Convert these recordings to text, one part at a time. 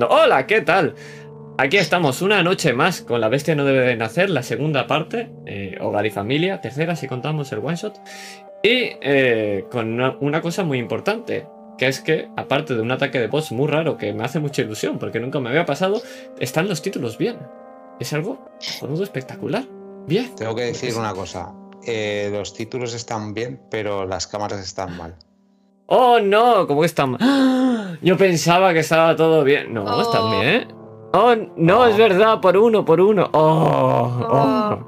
Hola, ¿qué tal? Aquí estamos una noche más con La Bestia no debe de nacer, la segunda parte, eh, Hogar y Familia, tercera si contamos el one shot, y eh, con una, cosa muy importante, que es que aparte de un ataque de boss muy raro que me hace mucha ilusión porque nunca me había pasado, están los títulos bien. Es algo jonudo espectacular. Bien. Tengo que decir una cosa. eh, los títulos están bien, pero las cámaras están mal. Oh, no, ¿cómo que están? ¡Ah! Yo pensaba que estaba todo bien. No, Oh. están bien. Oh, no, Oh. es verdad, por uno, por uno. Oh, oh,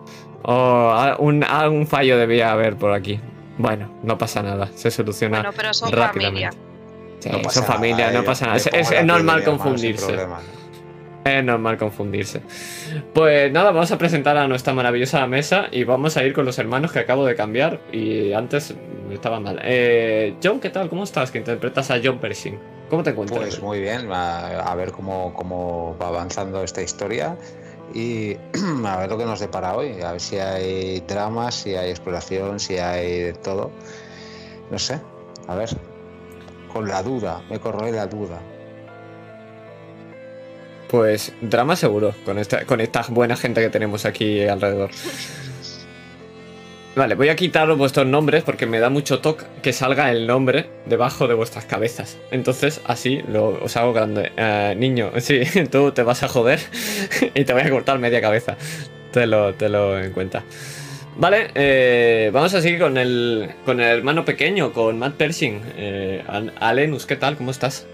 oh, ah, un, ah, un fallo debía haber por aquí. Bueno, no pasa nada, se soluciona Bueno, pero son rápidamente. familia. Sí, No son pasa familia, nada, no pasa nada. Es, normal confundirse. Es normal confundirse. Pues nada, vamos a presentar a nuestra maravillosa mesa y vamos a ir con los hermanos que acabo de cambiar y antes estaba mal. Eh, John, ¿qué tal? ¿Cómo estás? Que interpretas a John Pershing. ¿Cómo te encuentras? Pues muy bien, a, ver cómo, cómo va avanzando esta historia y a ver lo que nos depara hoy. A ver si hay drama, si hay exploración, si hay todo. No sé, a ver. Con la duda, me corroe la duda. Pues drama seguro, con esta, con esta buena gente que tenemos aquí alrededor. Vale, voy a quitaros vuestros nombres porque me da mucho toque que salga el nombre debajo de vuestras cabezas. Entonces, así lo, os hago grande. Eh, niño, sí, tú te vas a joder y te voy a cortar media cabeza. Te lo, te lo en cuenta. Vale, eh, vamos a seguir con el, con el hermano pequeño, con Matt Pershing. Eh, Al- Alenus, ¿qué tal? ¿Cómo estás?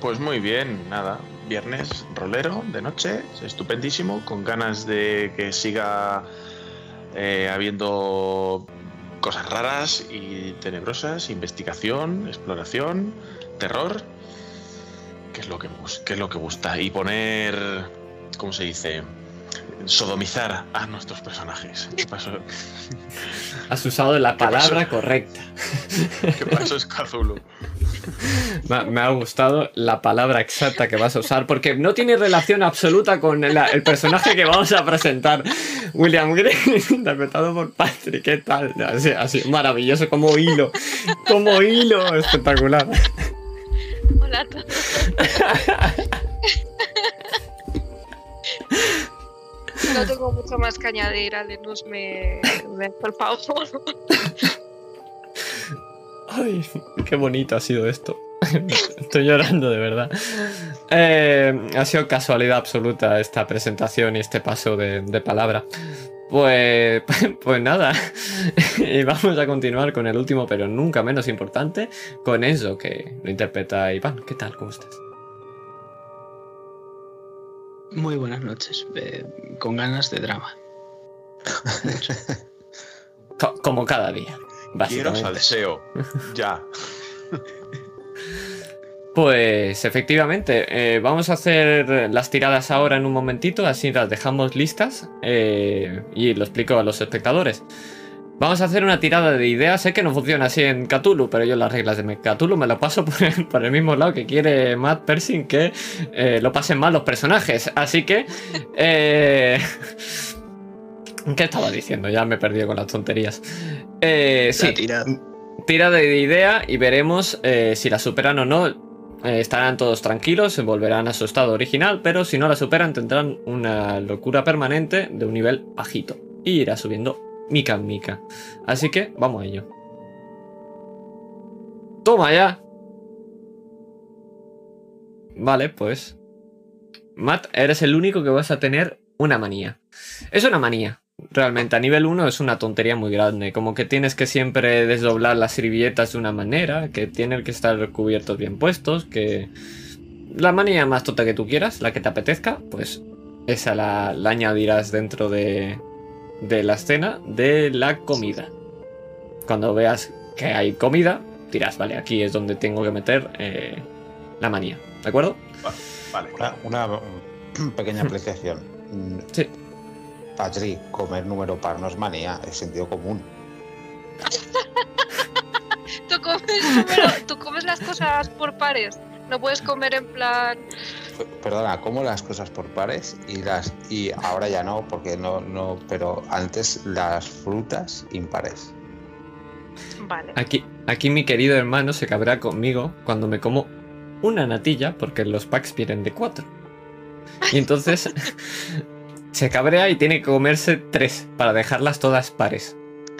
Pues muy bien, nada. Viernes rolero de noche, estupendísimo, con ganas de que siga eh, habiendo cosas raras y tenebrosas, investigación, exploración, terror, que es lo que, que es lo que gusta. Y poner, ¿cómo se dice? Sodomizar a nuestros personajes. ¿Qué pasó? Has usado la palabra correcta. ¿Qué pasó, Skazulo? Me, ha- me ha gustado la palabra exacta que vas a usar porque no tiene relación absoluta con el, el personaje que vamos a presentar. William Green, interpretado por Patrick. ¿Qué tal? Así, así, maravilloso, como hilo. Como hilo, espectacular. Hola a todos. No tengo mucho más que añadir, Alenus, me, me por favor. Ay, qué bonito ha sido esto. Estoy llorando de verdad. Eh, ha sido casualidad absoluta esta presentación y este paso de, de palabra. Pues, pues nada. Y vamos a continuar con el último, pero nunca menos importante, con Enzo, que lo interpreta Iván. ¿Qué tal? ¿Cómo estás? Muy buenas noches, eh, con ganas de drama. Como cada día, Quiero salseo. Ya. Pues efectivamente, eh, vamos a hacer las tiradas ahora en un momentito, así las dejamos listas eh, y lo explico a los espectadores. Vamos a hacer una tirada de ideas, sé que no funciona así en Cthulhu, pero yo las reglas de Cthulhu me lo paso por el, por el mismo lado que quiere Matt Pershing que eh, lo pasen mal los personajes, así que... eh, ¿Qué estaba diciendo? Ya me he perdido con las tonterías. Eh, sí, tirada. tira de idea y veremos eh, si la superan o no. Eh, estarán todos tranquilos, se volverán a su estado original, pero si no la superan tendrán una locura permanente de un nivel bajito. Y irá subiendo mica mica. Así que vamos a ello. Toma ya. Vale, pues. Matt, eres el único que vas a tener una manía. Es una manía. Realmente, a nivel 1 es una tontería muy grande. Como que tienes que siempre desdoblar las servilletas de una manera, que tienen que estar cubiertos bien puestos, que. La manía más tonta que tú quieras, la que te apetezca, pues esa la, la añadirás dentro de, de la escena de la comida. Cuando veas que hay comida, dirás, vale, aquí es donde tengo que meter eh, la manía. ¿De acuerdo? Vale, Una, claro. una, pequeña apreciación. Sí. Patrick, comer número par no es manía, es sentido común. ¿Tú comes, número- tú comes las cosas por pares. No puedes comer en plan. Perdona, como las cosas por pares y las y ahora ya no, porque no, no, pero antes las frutas impares. Vale. Aquí, aquí mi querido hermano se cabrá conmigo cuando me como una natilla porque los packs vienen de cuatro. Y entonces se cabrea y tiene que comerse tres para dejarlas todas pares.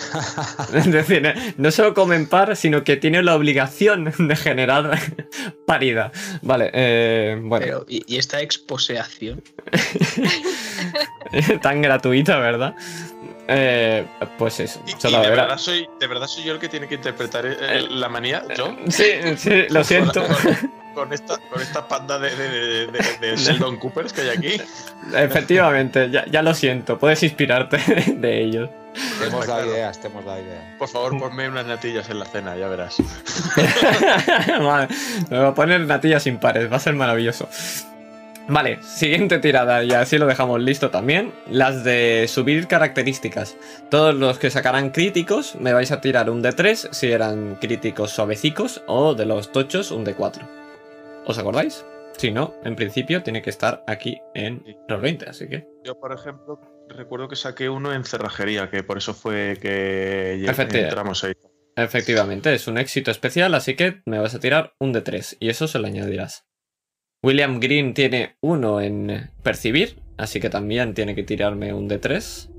Es decir, no solo comen par, sino que tiene la obligación de generar paridad. Vale, eh, bueno, Pero, ¿y, y esta exposeación? tan gratuita, ¿verdad? Eh, pues eso. Y, y solo de, verdad soy, de verdad soy yo el que tiene que interpretar eh, la manía, yo. Sí, sí, lo siento. Con esta, con esta panda de, de, de, de- de Sheldon Coopers que hay aquí. Efectivamente, ya, ya lo siento. Puedes inspirarte de ellos. Te hemos dado claro. ideas, te hemos dado ideas. Por favor, ponme unas natillas en la cena, ya verás. Me voy a poner natillas impares, va a ser maravilloso. Vale, siguiente tirada, y así lo dejamos listo también. Las de subir características. Todos los que sacarán críticos, me vais a tirar un de 3 si eran críticos suavecicos, o de los tochos, un de 4. ¿Os acordáis? Si no, en principio tiene que estar aquí en los 20, así que. Yo, por ejemplo, recuerdo que saqué uno en cerrajería, que por eso fue que Efectivamente. entramos ahí. Efectivamente, es un éxito especial, así que me vas a tirar un de 3 y eso se lo añadirás. William Green tiene uno en percibir, así que también tiene que tirarme un de 3.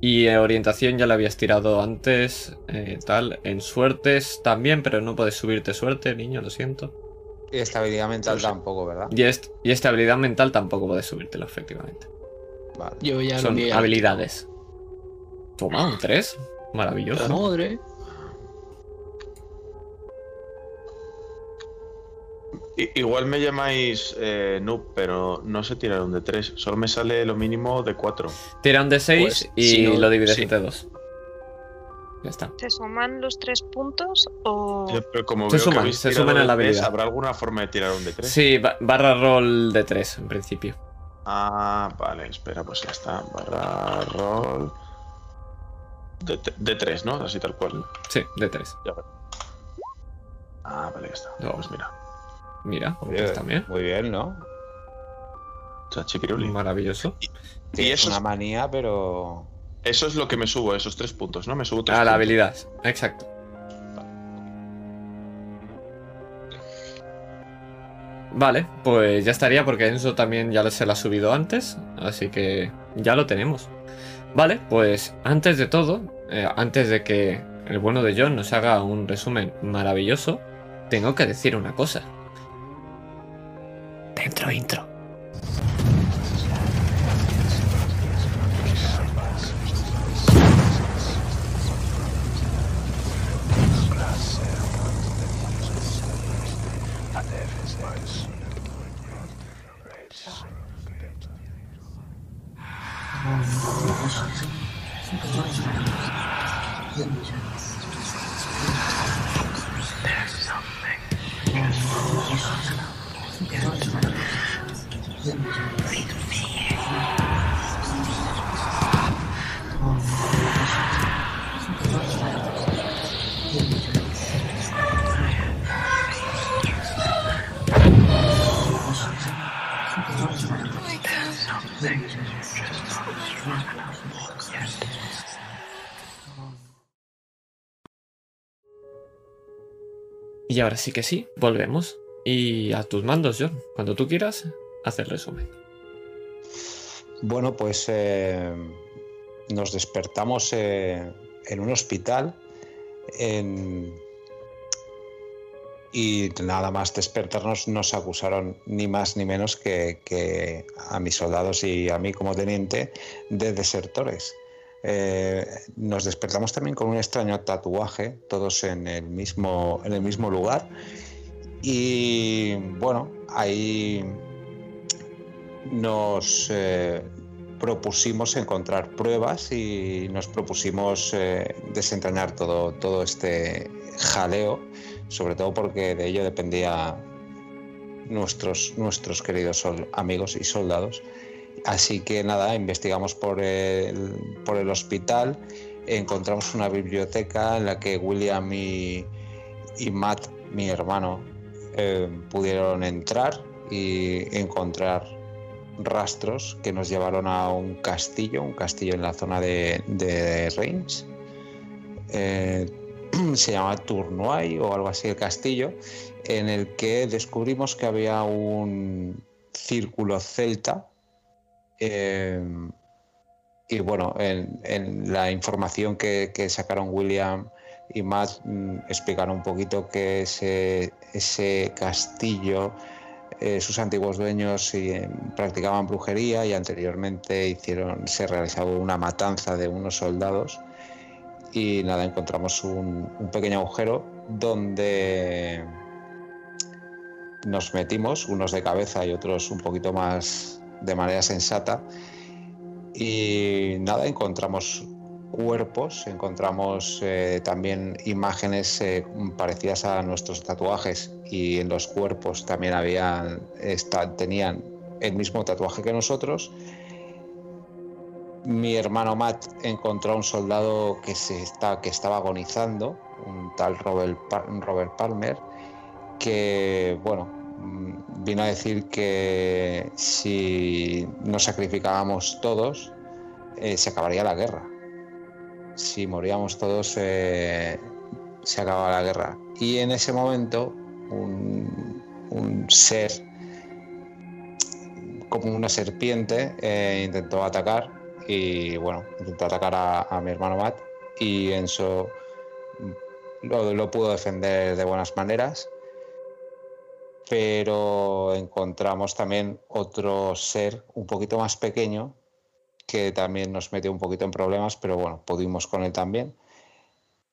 Y en orientación ya la habías tirado antes, eh, tal. En suertes también, pero no puedes subirte suerte, niño, lo siento. Y estabilidad mental Pues tampoco, ¿verdad? Y, est- y estabilidad mental tampoco puedes subírtelo, efectivamente. Vale. Yo ya lo Son habilidades. Toma, un 3. Maravilloso. Madre. Igual me llamáis eh, noob, pero no sé tirar un de 3. Solo me sale lo mínimo de 4. Tira un de 6 Pues, y si no- lo divides sí. entre dos. Ya está. ¿Se suman los tres puntos o...? Pero como Se veo suman, que se suman a la habilidad. ¿Habrá alguna forma de tirar un de 3? Sí, ba- barra roll de 3 en principio. Ah, vale, espera, pues ya está. Barra roll. De, de 3, ¿no? Así tal cual. Sí, de 3. Ya. Ah, vale, ya está. No. Pues mira. Mira, Oye, tres también. Muy bien, ¿no? Chachipiruli. Maravilloso. Y es eso una manía, pero. eso es lo que me subo, esos tres puntos, ¿no? Me subo tres A la habilidad, exacto. Vale, pues ya estaría porque Enzo también ya se la ha subido antes, así que ya lo tenemos. Vale, pues antes de todo, eh, antes de que el bueno de John nos haga un resumen maravilloso, tengo que decir una cosa. Dentro intro. Y ahora sí que sí, volvemos. Y a tus mandos, John. Cuando tú quieras, haz el resumen. Bueno, pues eh, nos despertamos eh, en un hospital en- y nada más despertarnos nos acusaron ni más ni menos que, que a mis soldados y a mí como teniente de desertores. Eh, nos despertamos también con un extraño tatuaje, todos en el mismo, en el mismo lugar. Y bueno, ahí nos eh, propusimos encontrar pruebas y nos propusimos eh, desentrañar todo, todo este jaleo, sobre todo porque de ello dependía nuestros, nuestros queridos amigos y soldados. Así que nada, investigamos por el, por el hospital, encontramos una biblioteca en la que William y, y Matt, mi hermano, eh, pudieron entrar y encontrar rastros que nos llevaron a un castillo, un castillo en la zona de, de Reims. Eh, se llama Tournoy o algo así el castillo, en el que descubrimos que había un círculo celta. Eh, y bueno, en, la información que, sacaron William y Matt mm, explicaron un poquito que ese, ese castillo, eh, sus antiguos dueños eh, practicaban brujería y anteriormente hicieron, se realizaba una matanza de unos soldados. Y nada, encontramos un pequeño agujero donde nos metimos, unos de cabeza y otros un poquito más de manera sensata. Y nada, encontramos cuerpos, encontramos eh, también imágenes eh, parecidas a nuestros tatuajes y en los cuerpos también habían, tenían el mismo tatuaje que nosotros. Mi hermano Matt encontró a un soldado que, se está, que estaba agonizando, un tal Robert, Pa- Robert Palmer, que, bueno, vino a decir que si nos sacrificábamos todos, eh, se acabaría la guerra. Si moríamos todos, eh, se acababa la guerra. Y en ese momento, un, ser como una serpiente eh, intentó atacar y bueno, intentó atacar a, a mi hermano Matt y Enzo lo, lo pudo defender de buenas maneras pero encontramos también otro ser un poquito más pequeño que también nos metió un poquito en problemas, pero bueno, pudimos con él también.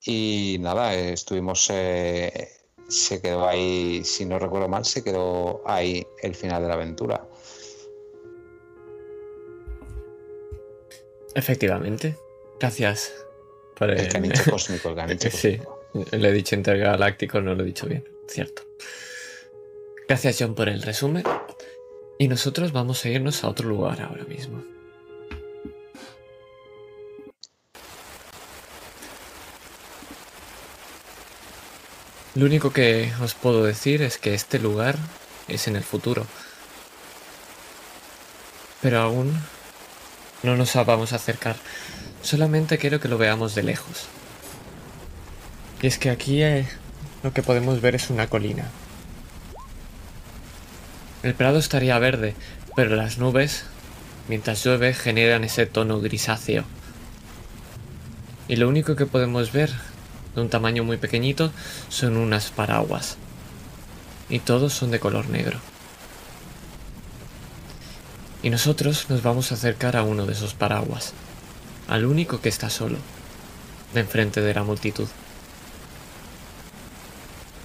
Y nada, estuvimos, eh, se quedó ahí, si no recuerdo mal, se quedó ahí el final de la aventura. Efectivamente. Gracias por El caniche cósmico, el caniche Sí. cósmico. Le he dicho intergaláctico, no lo he dicho bien. Cierto. Gracias, John, por el resumen. Y nosotros vamos a irnos a otro lugar ahora mismo. Lo único que os puedo decir es que este lugar es en el futuro. Pero aún no nos vamos a acercar. Solamente quiero que lo veamos de lejos. Y es que aquí eh, lo que podemos ver es una colina. El prado estaría verde, pero las nubes, mientras llueve, generan ese tono grisáceo. Y lo único que podemos ver, de un tamaño muy pequeñito, son unas paraguas. Y todos son de color negro. Y nosotros nos vamos a acercar a uno de esos paraguas, al único que está solo, de enfrente de la multitud.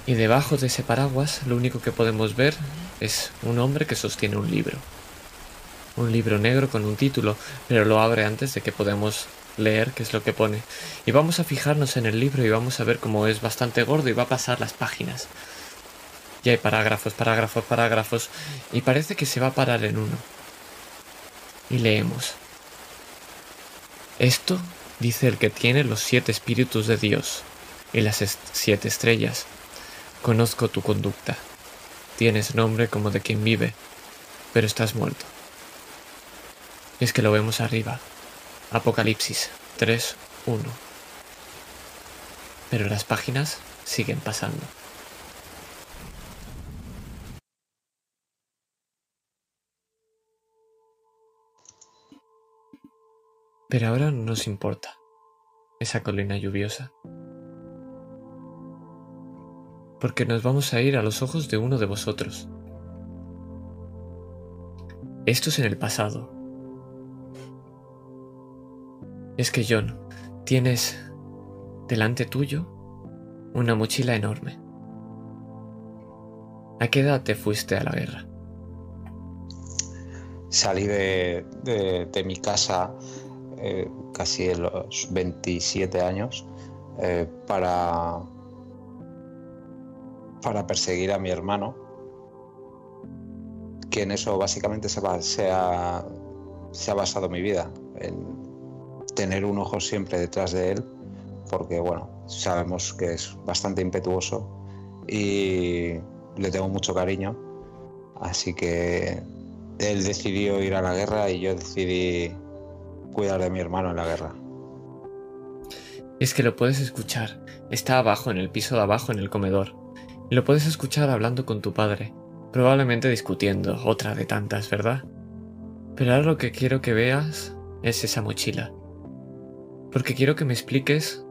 Y debajo de ese paraguas lo único que podemos ver es un hombre que sostiene un libro. Un libro negro con un título, pero lo abre antes de que podamos leer qué es lo que pone. Y vamos a fijarnos en el libro y vamos a ver cómo es bastante gordo y va a pasar las páginas. Y hay parágrafos, parágrafos, parágrafos, y parece que se va a parar en uno. Y leemos. Esto dice el que tiene los siete espíritus de Dios y las siete estrellas. Conozco tu conducta. Tienes nombre como de quien vive, pero estás muerto. Es que lo vemos arriba. Apocalipsis 3.1. Pero las páginas siguen pasando. Pero ahora no nos importa esa colina lluviosa. Porque nos vamos a ir a los ojos de uno de vosotros. Esto es en el pasado. Es que John, tienes delante tuyo una mochila enorme. ¿A qué edad te fuiste a la guerra? Salí de, mi casa eh, casi a los 27 años eh, para, para perseguir a mi hermano, que en eso básicamente se, ha, ha basado mi vida, en tener un ojo siempre detrás de él, porque bueno, sabemos que es bastante impetuoso y le tengo mucho cariño, así que él decidió ir a la guerra y yo decidí cuidar de mi hermano en la guerra. Es que lo puedes escuchar. Está abajo, en el piso de abajo, en el comedor. Lo puedes escuchar hablando con tu padre, probablemente discutiendo, otra de tantas, ¿verdad? Pero ahora lo que quiero que veas es esa mochila. Porque quiero que me expliques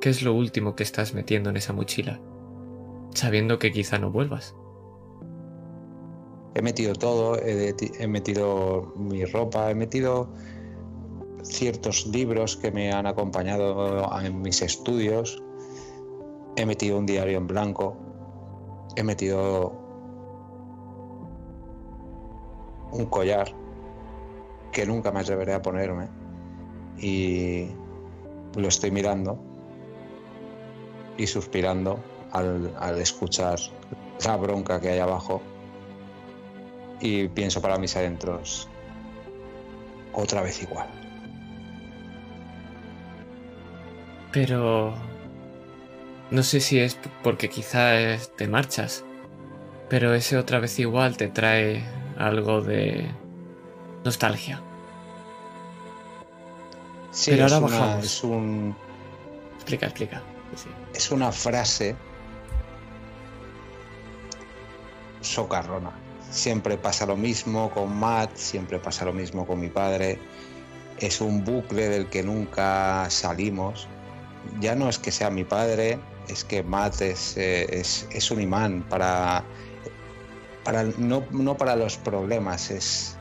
qué es lo último que estás metiendo en esa mochila, sabiendo que quizá no vuelvas. He metido todo, he, he metido mi ropa, he metido ciertos libros que me han acompañado en mis estudios, he metido un diario en blanco, he metido un collar que nunca me atreveré a ponerme y lo estoy mirando y suspirando al, al escuchar la bronca que hay abajo y pienso para mis adentros otra vez igual. Pero... No sé si es porque quizá es- te marchas, pero ese otra vez igual te trae algo de nostalgia. Sí, Pero es, ahora una, bajamos. es un Explica, explica. Sí. es una frase socarrona. Siempre pasa lo mismo con Matt, siempre pasa lo mismo con mi padre. Es un bucle del que nunca salimos. Ya no es que sea mi padre, es que Matt es, eh, es, es un imán para, para no, no para los problemas, es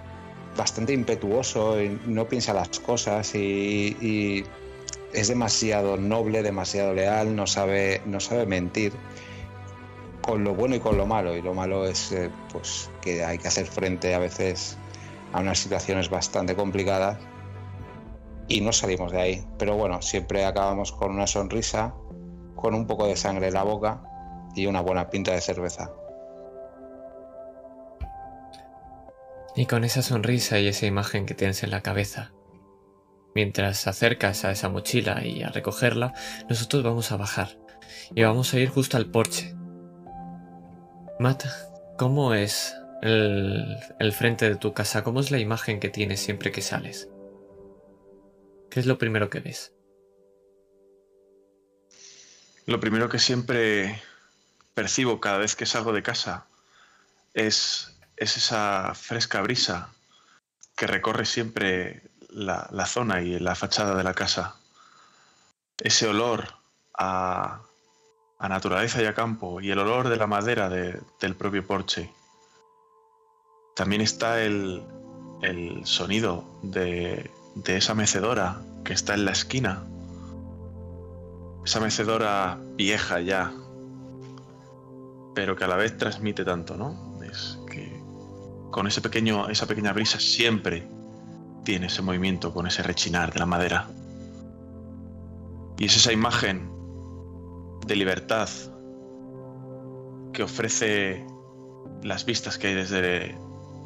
bastante impetuoso, no piensa las cosas y, y es demasiado noble, demasiado leal, no sabe, no sabe mentir con lo bueno y con lo malo. Y lo malo es eh, pues, que hay que hacer frente a veces a unas situaciones bastante complicadas y no salimos de ahí. Pero bueno, siempre acabamos con una sonrisa, con un poco de sangre en la boca y una buena pinta de cerveza. Y con esa sonrisa y esa imagen que tienes en la cabeza, mientras acercas a esa mochila y a recogerla, nosotros vamos a bajar y vamos a ir justo al porche. Matt, ¿cómo es el, el frente de tu casa? ¿Cómo es la imagen que tienes siempre que sales? ¿Qué es lo primero que ves? Lo primero que siempre percibo cada vez que salgo de casa es, es esa fresca brisa que recorre siempre la, la zona y la fachada de la casa. Ese olor a, a naturaleza y a campo y el olor de la madera de- del propio porche. También está el, el sonido de, de esa mecedora que está en la esquina esa mecedora vieja ya, pero que a la vez transmite tanto, ¿no? Es que con ese pequeño, esa pequeña brisa siempre tiene ese movimiento con ese rechinar de la madera. Y es esa imagen de libertad que ofrece las vistas que hay desde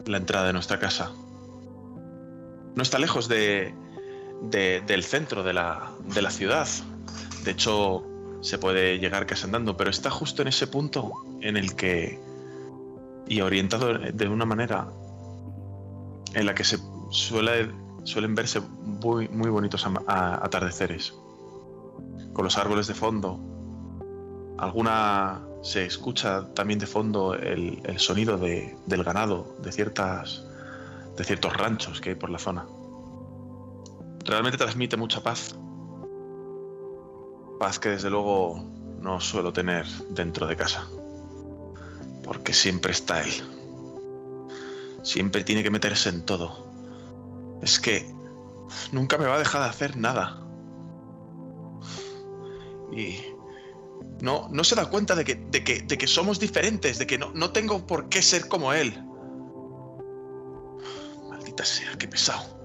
la entrada de nuestra casa. No está lejos de, de- del centro de la, de la ciudad. De hecho, se puede llegar casi andando, pero está justo en ese punto en el que, y orientado de una manera en la que se suele, suelen verse muy, muy bonitos atardeceres, con los árboles de fondo. Alguna se escucha también de fondo el, sonido de- del ganado de ciertas de ciertos ranchos que hay por la zona. Realmente transmite mucha paz. Paz que desde luego no suelo tener dentro de casa. Porque siempre está él. Siempre tiene que meterse en todo. Es que nunca me va a dejar de hacer nada. Y no, no se da cuenta de que, de que, de que somos diferentes, de que no, no tengo por qué ser como él. Maldita sea, qué pesado.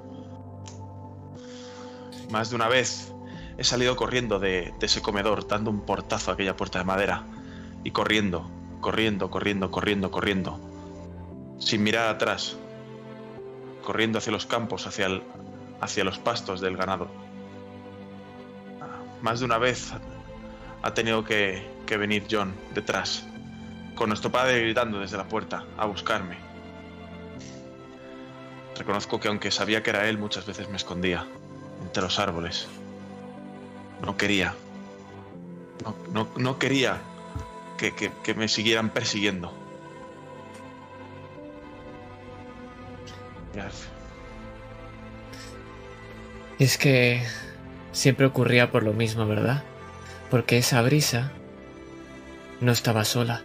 Más de una vez he salido corriendo de, ese comedor, dando un portazo a aquella puerta de madera. Y corriendo, corriendo, corriendo, corriendo, corriendo. Sin mirar atrás. Corriendo hacia los campos, hacia, el- hacia los pastos del ganado. Más de una vez ha tenido que venir John detrás. Con nuestro padre gritando desde la puerta a buscarme. Reconozco que aunque sabía que era él, muchas veces me escondía entre los árboles. No quería. No, no- quería que, que- me siguieran persiguiendo. Es que siempre ocurría por lo mismo, ¿verdad? Porque esa brisa no estaba sola.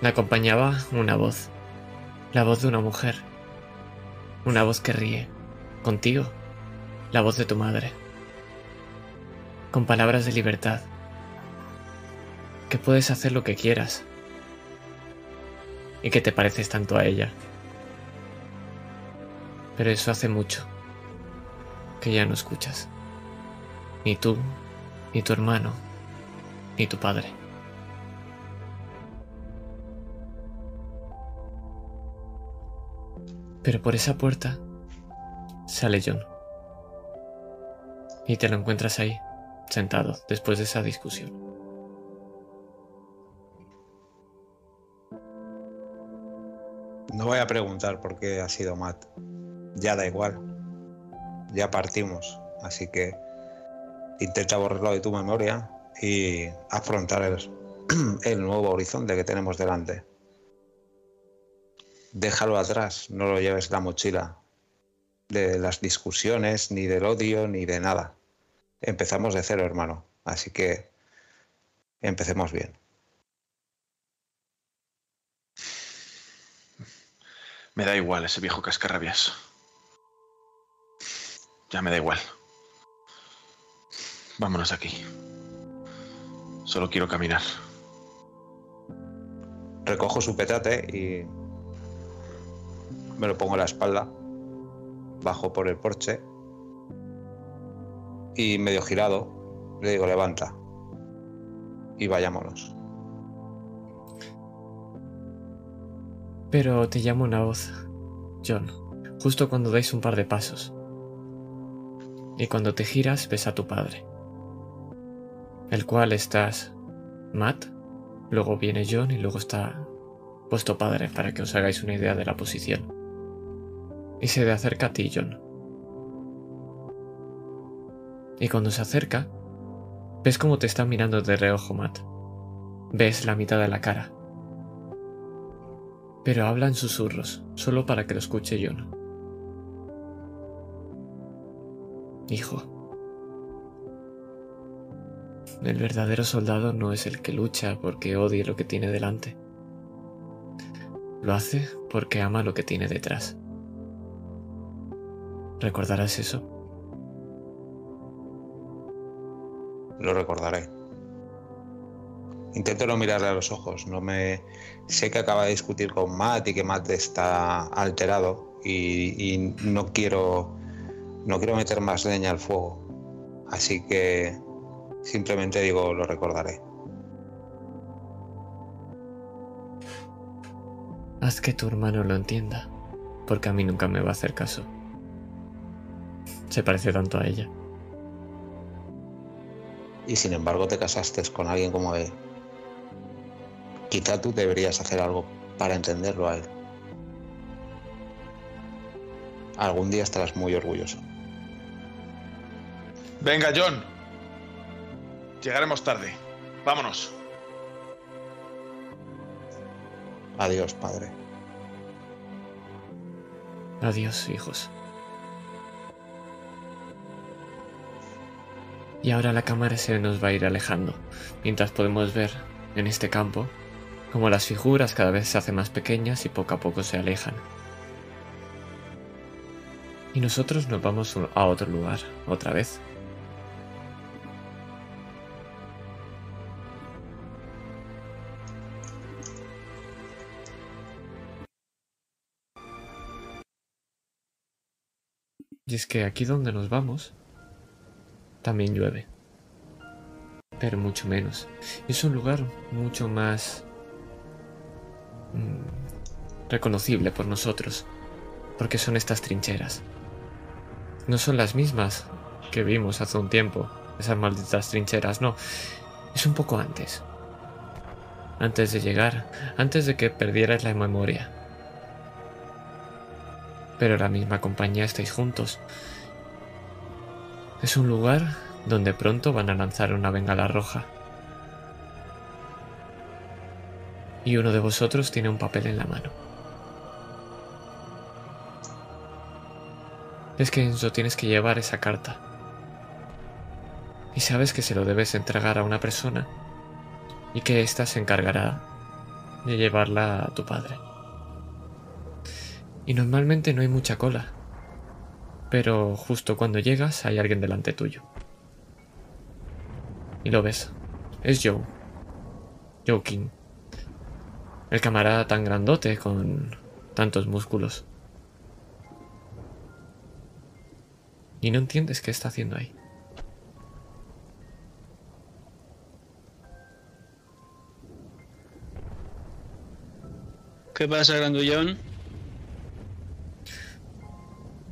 La acompañaba una voz. La voz de una mujer. Una voz que ríe. Contigo. La voz de tu madre. Con palabras de libertad. Que puedes hacer lo que quieras. Y que te pareces tanto a ella. Pero eso hace mucho que ya no escuchas. Ni tú, ni tu hermano, ni tu padre. Pero por esa puerta sale John. Y te lo encuentras ahí, sentado, después de esa discusión. No voy a preguntar por qué ha sido Matt. Ya da igual. Ya partimos. Así que intenta borrarlo de tu memoria y afrontar el, nuevo horizonte que tenemos delante. Déjalo atrás, no lo lleves la mochila de las discusiones, ni del odio, ni de nada. Empezamos de cero, hermano. Así que empecemos bien. Me da igual ese viejo cascarrabias. Ya me da igual. Vámonos de aquí. Solo quiero caminar. recojo su petate y me lo pongo en la espalda, bajo por el porche y medio girado le digo levanta y vayámonos. Pero te llama una voz, John, justo cuando dais un par de pasos. Y cuando te giras ves a tu padre, el cual estás Matt, luego viene John y luego está vuestro padre para que os hagáis una idea de la posición. Y se le acerca a ti, John. Y cuando se acerca, ves cómo te está mirando de reojo Matt. Ves la mitad de la cara. Pero habla en susurros, solo para que lo escuche John. Hijo. El verdadero soldado no es el que lucha porque odie lo que tiene delante. Lo hace porque ama lo que tiene detrás. ¿Recordarás eso? Lo recordaré. Intento no mirarle a los ojos. No me sé que acaba de discutir con Matt y que Matt está alterado y, y no quiero no quiero meter más leña al fuego. Así que simplemente digo lo recordaré. Haz que tu hermano lo entienda, porque a mí nunca me va a hacer caso. Se parece tanto a ella. Y sin embargo te casaste con alguien como él. Quizá tú deberías hacer algo para entenderlo a él. Algún día estarás muy orgulloso. Venga, John. Llegaremos tarde. Vámonos. Adiós, padre. Adiós, hijos. Y ahora la cámara se nos va a ir alejando, mientras podemos ver en este campo como las figuras cada vez se hacen más pequeñas y poco a poco se alejan. Y nosotros nos vamos a otro lugar, otra vez. Y es que aquí donde nos vamos también llueve. Pero mucho menos. Es un lugar mucho más mm, reconocible por nosotros. Porque son estas trincheras. No son las mismas que vimos hace un tiempo. Esas malditas trincheras, no. Es un poco antes. Antes de llegar. Antes de que perdieras la memoria. Pero la misma compañía estáis juntos. Es un lugar donde pronto van a lanzar una bengala roja. Y uno de vosotros tiene un papel en la mano. Es que Enzo tienes que llevar esa carta. Y sabes que se lo debes entregar a una persona y que ésta se encargará de llevarla a tu padre. Y normalmente no hay mucha cola, pero justo cuando llegas hay alguien delante tuyo. Y lo ves, es Joe. Joe King. El camarada tan grandote con tantos músculos. Y no entiendes qué está haciendo ahí. ¿Qué pasa, grandullón?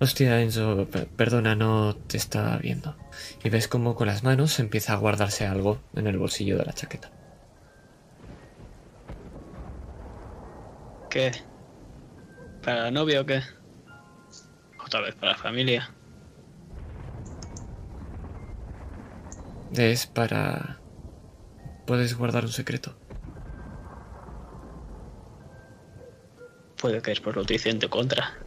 Hostia, Enzo, pe- perdona, no te estaba viendo. Y ves como con las manos empieza a guardarse algo en el bolsillo de la chaqueta. ¿Qué? ¿Para la novia o qué? O tal vez para la familia. Es para... Puedes guardar un secreto. Puede que después lo utilicen en contra.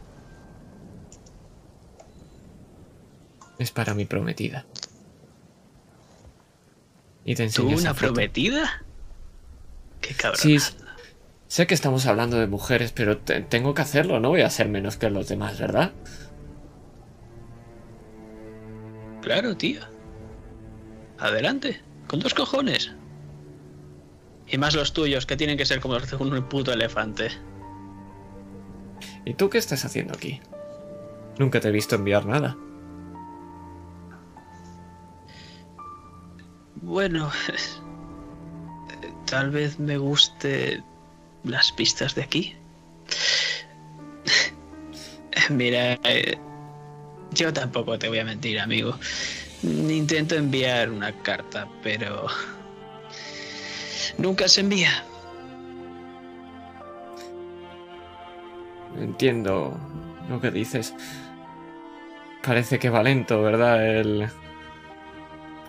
Es para mi prometida. Y te ¿Tú enseño una prometida? Qué cabrón. Sí, sé que estamos hablando de mujeres, pero te- tengo que hacerlo, no voy a ser menos que los demás, ¿verdad? Claro, tío. Adelante, con dos cojones. Y más los tuyos, que tienen que ser como los de un puto elefante. ¿Y tú qué estás haciendo aquí? Nunca te he visto enviar nada. Bueno, tal vez me guste las pistas de aquí. Mira, eh, yo tampoco te voy a mentir, amigo. Intento enviar una carta, pero nunca se envía. Entiendo lo que dices. Parece que va lento, ¿verdad? El,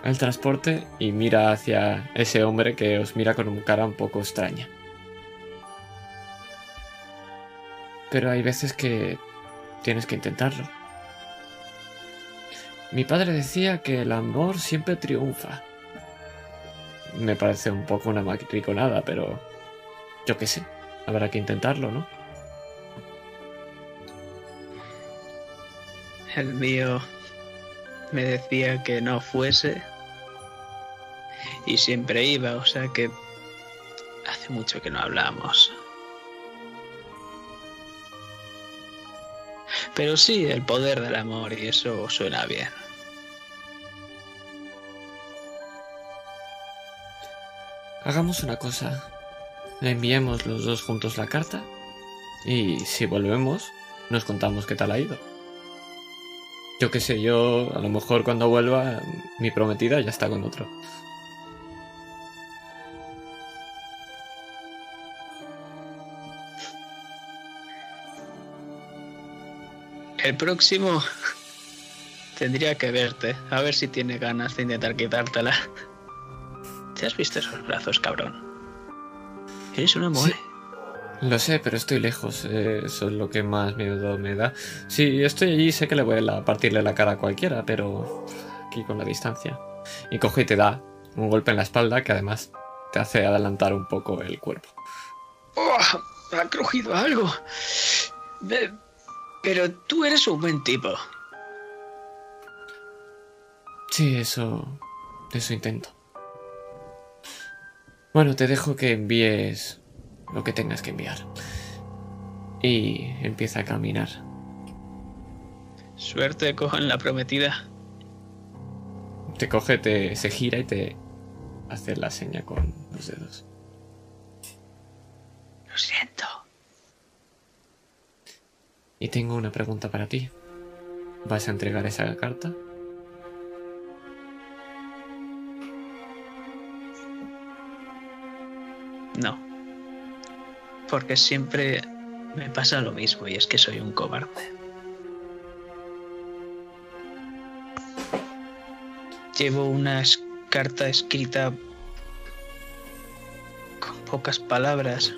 el transporte y mira hacia ese hombre que os mira con una cara un poco extraña. Pero hay veces que tienes que intentarlo. Mi padre decía que el amor siempre triunfa. Me parece un poco una macriconada, pero yo qué sé. Habrá que intentarlo, ¿no? El mío me decía que no fuese y siempre iba, o sea que hace mucho que no hablamos. Pero sí, el poder del amor y eso suena bien. Hagamos una cosa. Le enviemos los dos juntos la carta y si volvemos nos contamos qué tal ha ido. Yo qué sé, yo a lo mejor cuando vuelva mi prometida ya está con otro. El próximo tendría que verte, a ver si tiene ganas de intentar quitártela. ¿Te has visto esos brazos, cabrón? Eres una mole. Lo sé, pero estoy lejos. eh, Eso es lo que más miedo me da. Si estoy allí, sé que le voy a partirle la cara a cualquiera, pero aquí con la distancia. Y coge y te da un golpe en la espalda que además te hace adelantar un poco el cuerpo. ¡Oh! Ha crujido algo. Pero tú eres un buen tipo. Sí, eso. Eso intento. Bueno, te dejo que envíes lo que tengas que enviar. Y empieza a caminar. Suerte con la prometida. Te coge, te, se gira y te hace la seña con los dedos. Lo siento. Y tengo una pregunta para ti. ¿Vas a entregar esa carta? No. Porque siempre me pasa lo mismo y es que soy un cobarde. Llevo una carta escrita con pocas palabras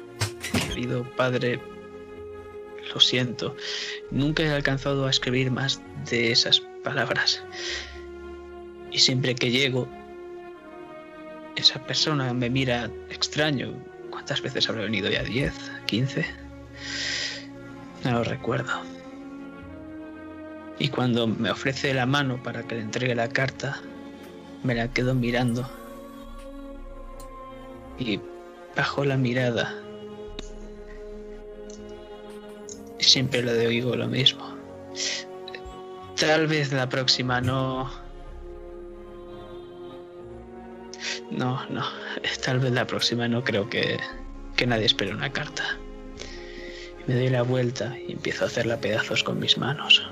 Querido padre, lo siento. Nunca he alcanzado a escribir más de esas palabras. Y siempre que llego, esa persona me mira extraño. ¿Cuántas veces habré venido ya? ¿10? ¿15? No lo recuerdo. Y cuando me ofrece la mano para que le entregue la carta, me la quedo mirando. Y bajo la mirada, siempre le digo lo mismo. Tal vez la próxima no. No, no. Tal vez la próxima no creo que, que nadie espere una carta. Me doy la vuelta y empiezo a hacerla pedazos con mis manos.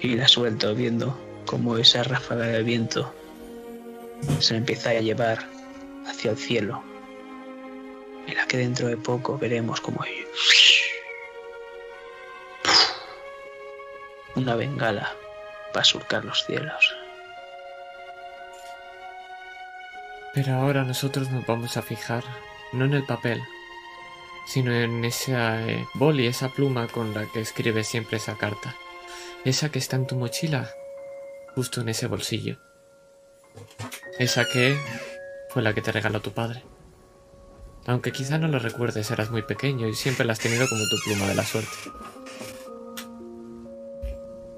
Y la suelto viendo cómo esa ráfaga de viento se empieza a llevar hacia el cielo. En la que dentro de poco veremos como una bengala va a surcar los cielos. Pero ahora nosotros nos vamos a fijar no en el papel, sino en esa eh, boli, esa pluma con la que escribes siempre esa carta. Esa que está en tu mochila, justo en ese bolsillo. Esa que fue la que te regaló tu padre. Aunque quizá no lo recuerdes, eras muy pequeño y siempre la has tenido como tu pluma de la suerte.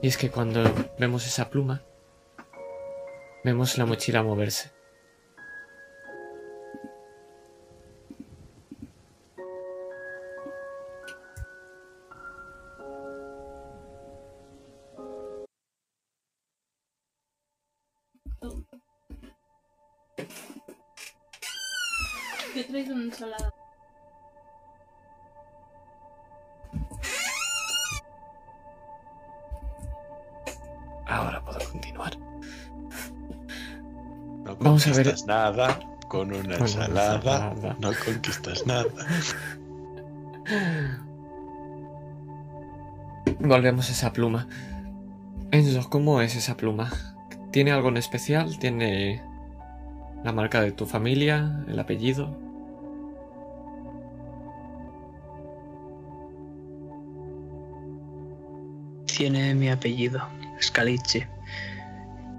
Y es que cuando vemos esa pluma, vemos la mochila moverse. Ahora puedo continuar. No Vamos a ver- conquistas nada con una Con una ensalada. ensalada. No conquistas nada. Volvemos a esa pluma. Enzo, ¿cómo es esa pluma? ¿Tiene algo en especial? ¿Tiene la marca de tu familia? ¿El apellido? Tiene mi apellido, Scalici.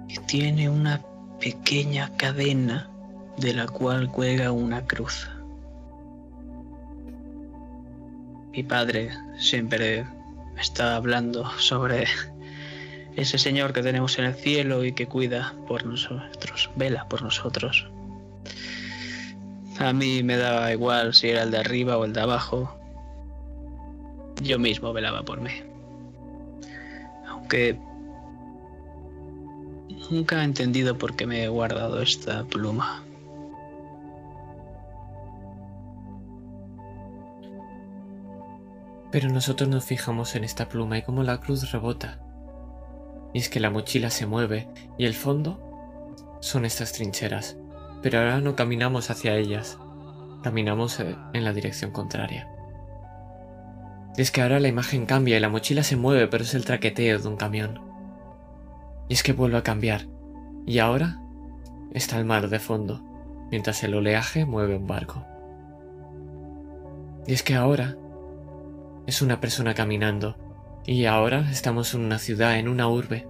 Y tiene una pequeña cadena de la cual cuelga una cruz. Mi padre siempre está hablando sobre ese señor que tenemos en el cielo y que cuida por nosotros, vela por nosotros. A mí me daba igual si era el de arriba o el de abajo. Yo mismo velaba por mí. Aunque nunca he entendido por qué me he guardado esta pluma. Pero nosotros nos fijamos en esta pluma y cómo la cruz rebota. Y es que la mochila se mueve y el fondo son estas trincheras. Pero ahora no caminamos hacia ellas, caminamos eh, en la dirección contraria. Y es que ahora la imagen cambia y la mochila se mueve, pero es el traqueteo de un camión. Y es que vuelve a cambiar. Y ahora está el mar de fondo, mientras el oleaje mueve un barco. Y es que ahora es una persona caminando. Y ahora estamos en una ciudad, en una urbe.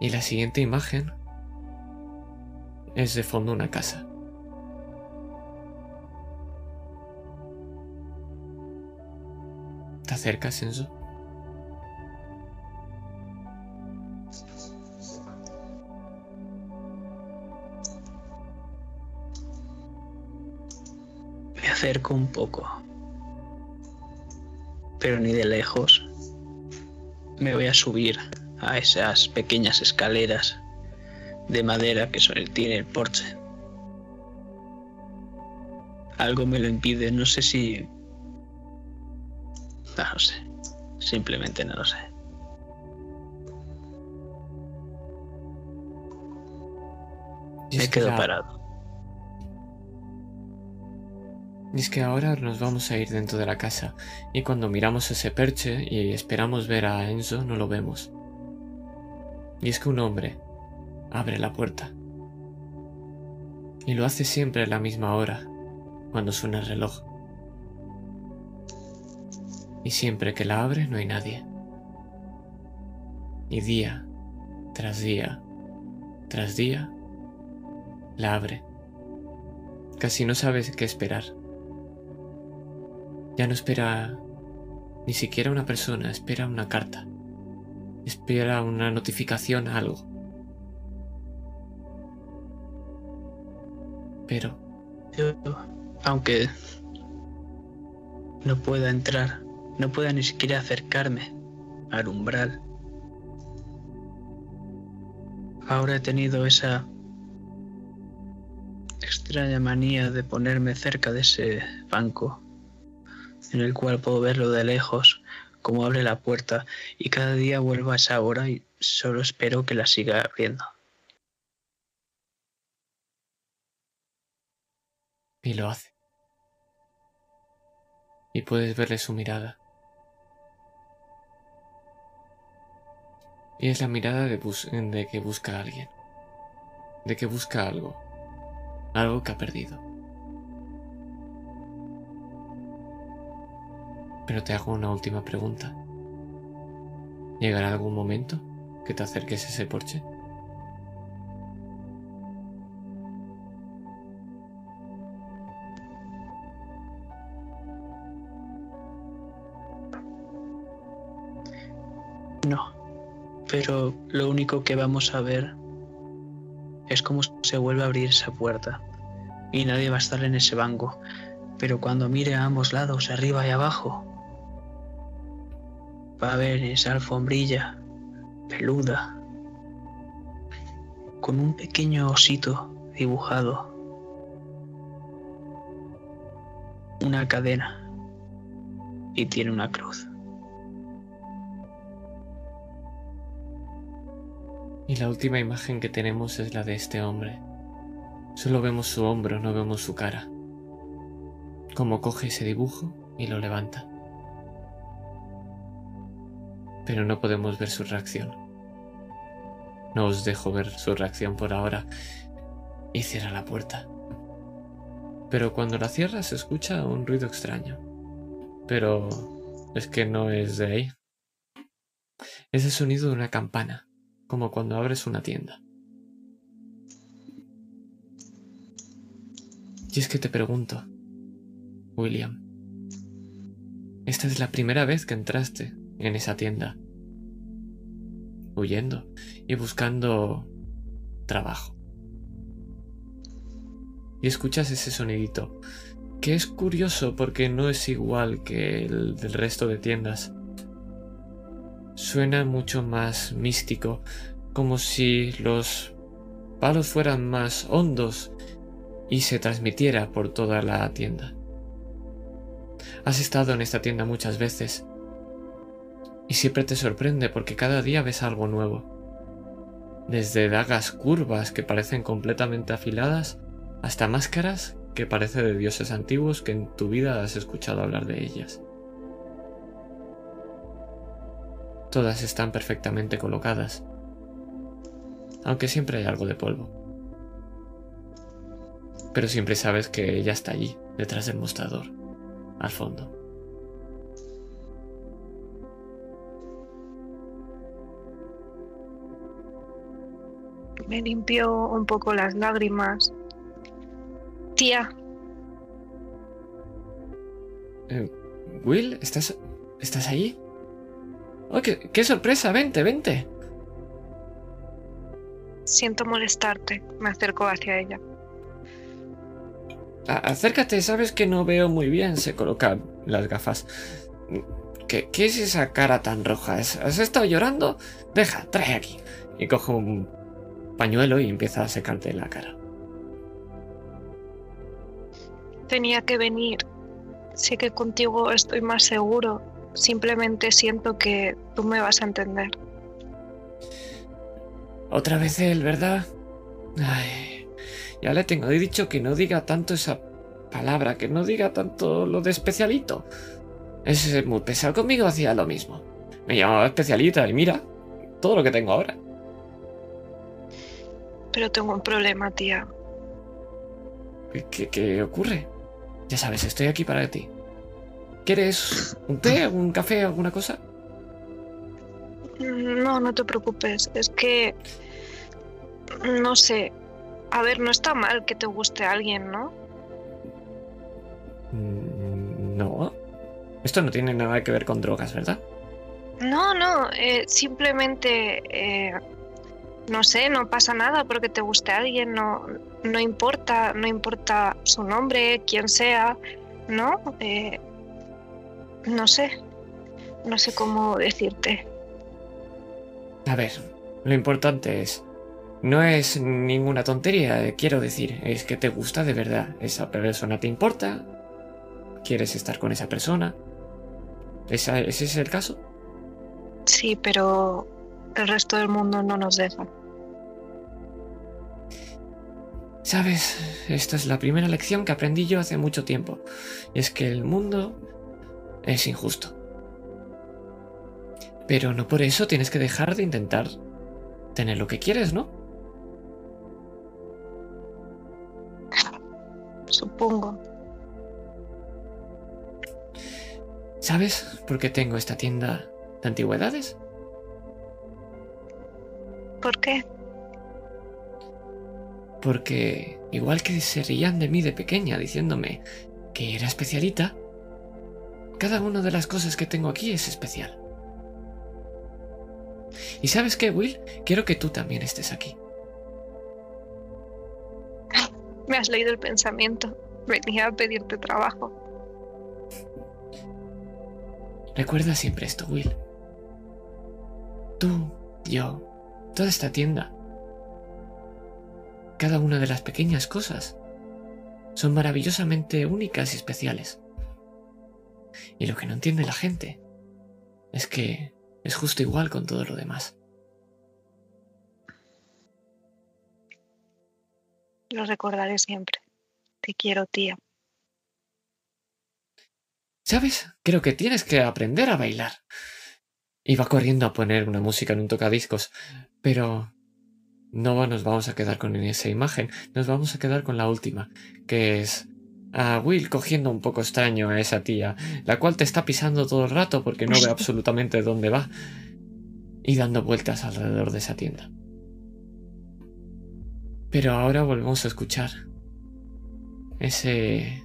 Y la siguiente imagen es de fondo una casa. ¿Te acercas, Enzo? Me acerco un poco. Pero ni de lejos. Me voy a subir a esas pequeñas escaleras de madera que tiene el porche. Algo me lo impide, no sé si... No lo sé. Simplemente no lo sé. Y Me es que quedo la- parado. Y es que ahora nos vamos a ir dentro de la casa y cuando miramos ese perche y esperamos ver a Enzo no lo vemos. Y es que un hombre abre la puerta. Y lo hace siempre a la misma hora, cuando suena el reloj. Y siempre que la abre no hay nadie. Y día tras día tras día la abre. Casi no sabes qué esperar. Ya no espera ni siquiera una persona, espera una carta. Espera una notificación, algo. Pero aunque no pueda entrar, no pueda ni siquiera acercarme al umbral. Ahora he tenido esa extraña manía de ponerme cerca de ese banco en el cual puedo verlo de lejos, como abre la puerta, y cada día vuelvo a esa hora y solo espero que la siga abriendo. Y lo hace. Y puedes verle su mirada. Y es la mirada de, bus- de que busca a alguien. De que busca algo. Algo que ha perdido. Pero te hago una última pregunta. ¿Llegará algún momento que te acerques a ese porche? No, pero lo único que vamos a ver es cómo se vuelve a abrir esa puerta. Y nadie va a estar en ese banco. Pero cuando mire a ambos lados, arriba y abajo, va a ver esa alfombrilla peluda con un pequeño osito dibujado. Una cadena. Y tiene una cruz. Y la última imagen que tenemos es la de este hombre. Solo vemos su hombro, no vemos su cara. Como coge ese dibujo y lo levanta. Pero no podemos ver su reacción. No os dejo ver su reacción por ahora. Y cierra la puerta. Pero cuando la cierra se escucha un ruido extraño. Pero es que no es de ahí. Es el sonido de una campana como cuando abres una tienda. Y es que te pregunto, William, esta es la primera vez que entraste en esa tienda, huyendo y buscando trabajo. Y escuchas ese sonidito, que es curioso porque no es igual que el del resto de tiendas suena mucho más místico, como si los palos fueran más hondos y se transmitiera por toda la tienda. Has estado en esta tienda muchas veces y siempre te sorprende porque cada día ves algo nuevo. Desde dagas curvas que parecen completamente afiladas hasta máscaras que parecen de dioses antiguos que en tu vida has escuchado hablar de ellas. Todas están perfectamente colocadas, aunque siempre hay algo de polvo. Pero siempre sabes que ella está allí, detrás del mostrador, al fondo. Me limpió un poco las lágrimas. Tía, Eh, Will, ¿estás, ¿estás ahí? ¡Oh, qué, qué sorpresa! Vente, vente. siento molestarte. Me acerco hacia ella. A- acércate, sabes que no veo muy bien. Se coloca las gafas. ¿Qué, qué es esa cara tan roja? ¿Has estado llorando? Deja, trae aquí. Y coge un pañuelo y empieza a secarte la cara. Tenía que venir. Sé que contigo estoy más seguro. Simplemente siento que tú me vas a entender. Otra vez él, ¿verdad? Ay, ya le tengo dicho que no diga tanto esa palabra, que no diga tanto lo de especialito. Es muy pesado conmigo, hacía lo mismo. Me llamaba especialita y mira, todo lo que tengo ahora. Pero tengo un problema, tía. ¿Qué, qué ocurre? Ya sabes, estoy aquí para ti. ¿Quieres un té, un café, alguna cosa? No, no te preocupes. Es que. No sé. A ver, no está mal que te guste alguien, ¿no? Mm, No. Esto no tiene nada que ver con drogas, ¿verdad? No, no. eh, simplemente. eh, no sé, no pasa nada porque te guste alguien. No, no importa. No importa su nombre, quién sea, ¿no? Eh, no sé. No sé cómo decirte. A ver, lo importante es... No es ninguna tontería, eh, quiero decir, es que te gusta de verdad. Esa persona te importa. ¿Quieres estar con esa persona? ¿Esa- ¿Ese es el caso? Sí, pero el resto del mundo no nos deja. Sabes, esta es la primera lección que aprendí yo hace mucho tiempo. Y es que el mundo es injusto. Pero no por eso tienes que dejar de intentar tener lo que quieres, ¿no? Supongo. ¿Sabes por qué tengo esta tienda de antigüedades? ¿Por qué? Porque igual que se reían de mí de pequeña diciéndome que era especialita, cada una de las cosas que tengo aquí es especial. ¿Y sabes qué, Will? Quiero que tú también estés aquí. Me has leído el pensamiento. Venía a pedirte trabajo. Recuerda siempre esto, Will. Tú, yo, toda esta tienda, cada una de las pequeñas cosas son maravillosamente únicas y especiales. Y lo que no entiende la gente es que es justo igual con todo lo demás. Lo recordaré siempre. Te quiero, tía. ¿Sabes? Creo que tienes que aprender a bailar. Iba corriendo a poner una música en un tocadiscos, pero no nos vamos a quedar con esa imagen, nos vamos a quedar con la última, que es a Will cogiendo un poco extraño a esa tía, la cual te está pisando todo el rato porque no ve absolutamente dónde va, y dando vueltas alrededor de esa tienda. Pero ahora volvemos a escuchar ese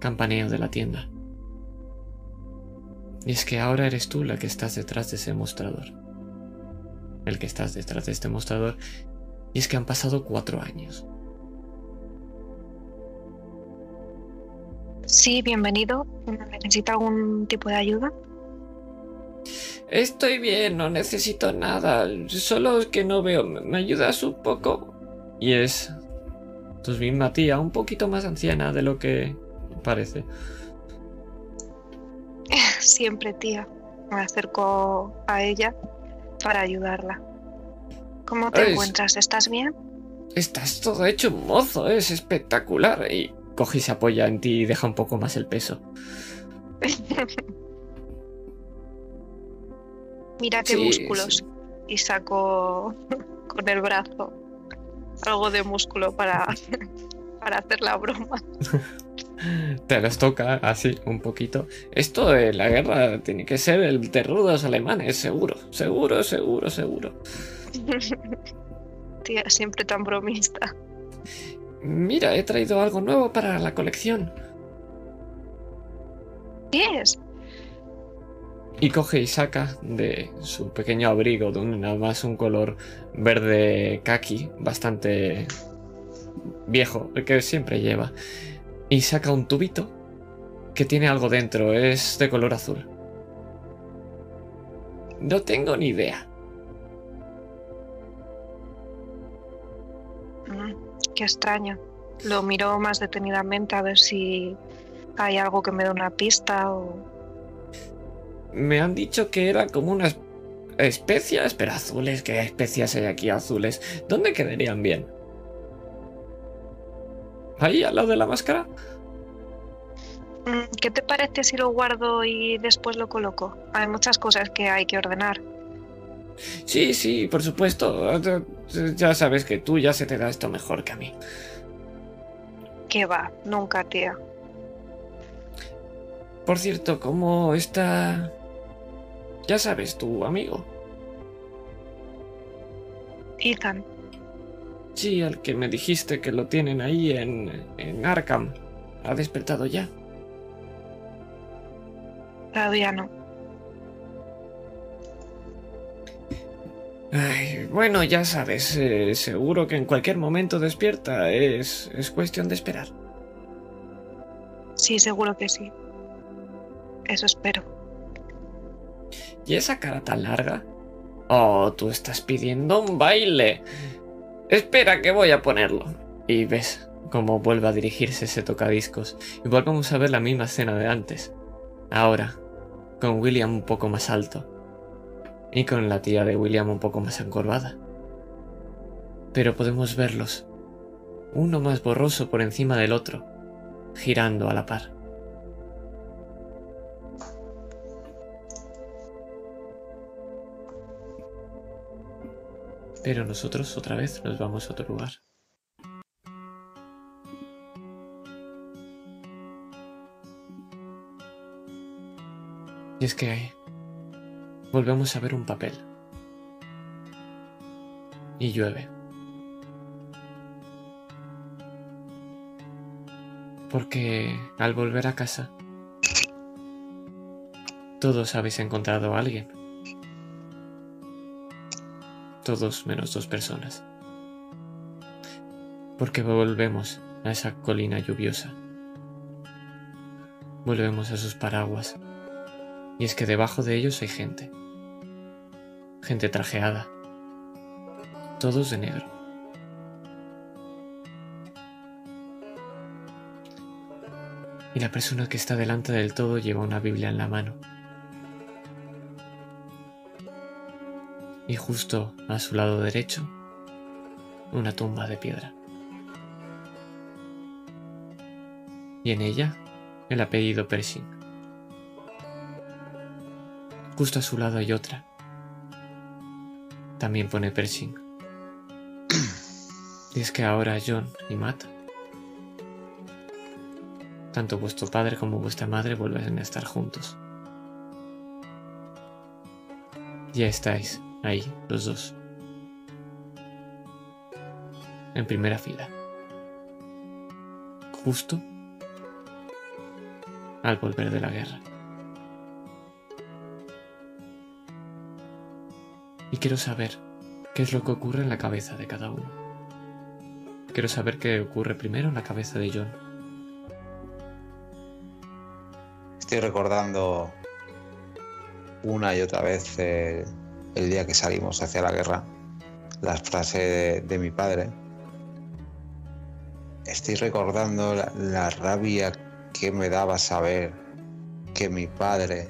campaneo de la tienda. Y es que ahora eres tú la que estás detrás de ese mostrador. El que estás detrás de este mostrador. Y es que han pasado cuatro años. Sí, bienvenido. ¿Necesita algún tipo de ayuda? Estoy bien, no necesito nada. Solo es que no veo. ¿Me ayudas un poco? Y es tu misma tía, un poquito más anciana de lo que parece. Siempre, tía. Me acerco a ella para ayudarla. ¿Cómo te encuentras? ¿Estás bien? Estás todo hecho un mozo, es espectacular. Y coge y se apoya en ti y deja un poco más el peso. Mira qué Sí, músculos. sí. Y saco con el brazo algo de músculo para, para hacer la broma. Te los toca así un poquito. Esto de la guerra tiene que ser el terror de los alemanes, seguro, seguro, seguro, seguro. Tía, siempre tan bromista. Mira, he traído algo nuevo para la colección. ¿Qué es? Y coge y saca de su pequeño abrigo, de un, nada más un color verde kaki, bastante viejo, el que siempre lleva. Y saca un tubito que tiene algo dentro, es de color azul. No tengo ni idea. Qué extraño. Lo miro más detenidamente a ver si hay algo que me dé una pista o... Me han dicho que era como unas especias, pero azules. ¿Qué especias hay aquí azules? ¿Dónde quedarían bien? ¿Ahí, al lado de la máscara? Mm, ¿Qué te parece si lo guardo y después lo coloco? Hay muchas cosas que hay que ordenar. Sí, sí, por supuesto. Ya sabes que tú ya se te da esto mejor que a mí. ¿Qué va? Nunca, tía. Por cierto, ¿cómo está... Ya sabes, tu amigo? Ethan, Sí, al que me dijiste que lo tienen ahí en, en Arkham. ¿Ha despertado ya? todavía no. Ay, bueno, ya sabes, eh, seguro que en cualquier momento despierta. Es, es cuestión de esperar. Sí, seguro que sí. Eso espero. ¿Y esa cara tan larga? Oh, tú estás pidiendo un baile. Espera que voy a ponerlo. Y ves cómo vuelve a dirigirse ese tocadiscos. Y volvemos a ver la misma escena de antes. Ahora, con William un poco más alto. Y con la tía de William un poco más encorvada. Pero podemos verlos. Uno más borroso por encima del otro. Girando a la par. Pero nosotros otra vez nos vamos a otro lugar. Y es que volvemos a ver un papel. Y llueve. Porque al volver a casa, todos habéis encontrado a alguien. Todos menos dos personas. Porque volvemos a esa colina lluviosa. Volvemos a sus paraguas. Y es que debajo de ellos hay gente. Gente trajeada. Todos de negro. Y la persona que está delante del todo lleva una Biblia en la mano. Y justo a su lado derecho, una tumba de piedra. Y en ella, el apellido Pershing. Justo a su lado hay otra. También pone Pershing. Es que ahora John y Matt, tanto vuestro padre como vuestra madre vuelven a estar juntos. Ya estáis ahí, los dos. En primera fila. Justo al volver de la guerra. Y quiero saber qué es lo que ocurre en la cabeza de cada uno. Quiero saber qué ocurre primero en la cabeza de John. Estoy recordando una y otra vez eh, el día que salimos hacia la guerra, las frases de, mi padre. Estoy recordando la, rabia que me daba saber que mi padre,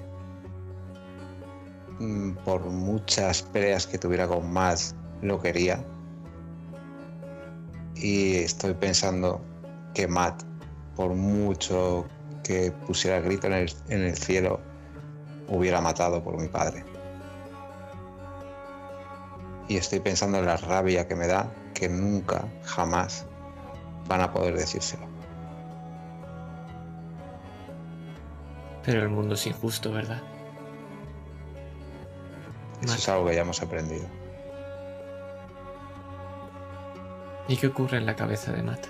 por muchas peleas que tuviera con Matt, lo quería. Y estoy pensando que Matt, por mucho que pusiera el grito en el, en el cielo, hubiera matado por mi padre. Y estoy pensando en la rabia que me da que nunca, jamás van a poder decírselo. Pero el mundo es injusto, ¿verdad? Eso es algo que ya hemos aprendido. ¿Y qué ocurre en la cabeza de Matt?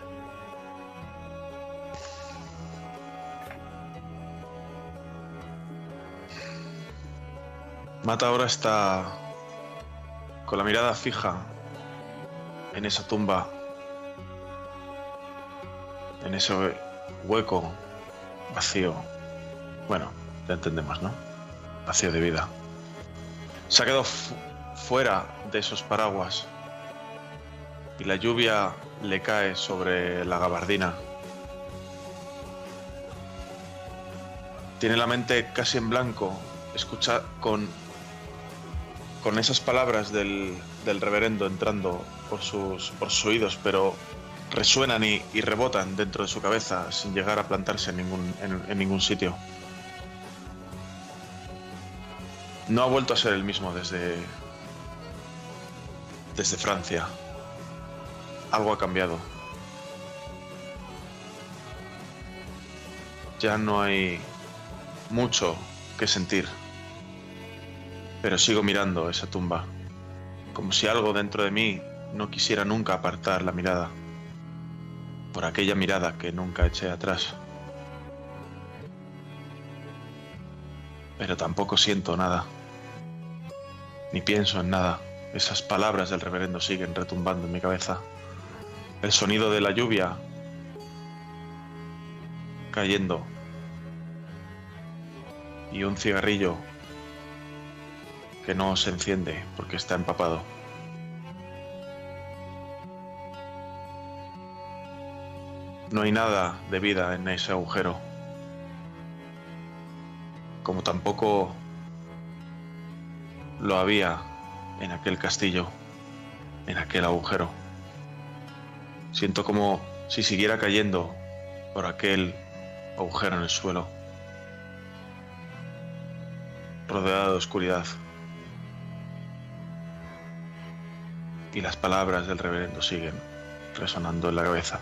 Mata ahora está con la mirada fija en esa tumba, en ese hueco vacío. Bueno, ya entendemos, ¿no? Vacío de vida. Se ha quedado fu- fuera de esos paraguas y la lluvia le cae sobre la gabardina. Tiene la mente casi en blanco, escucha con con esas palabras del, del reverendo entrando por sus, por sus oídos, pero resuenan y, rebotan dentro de su cabeza sin llegar a plantarse en ningún, en ningún sitio. No ha vuelto a ser el mismo desde, desde Francia. Algo ha cambiado. ya no hay mucho que sentir. Pero sigo mirando esa tumba, como si algo dentro de mí no quisiera nunca apartar la mirada, por aquella mirada que nunca eché atrás. Pero tampoco siento nada, ni pienso en nada. Esas palabras del reverendo siguen retumbando en mi cabeza. El sonido de la lluvia cayendo y un cigarrillo que no se enciende porque está empapado. No hay nada de vida en ese agujero. Como tampoco lo había en aquel castillo, en aquel agujero. Siento como si siguiera cayendo por aquel agujero en el suelo, rodeado de oscuridad. Y las palabras del reverendo siguen resonando en la cabeza,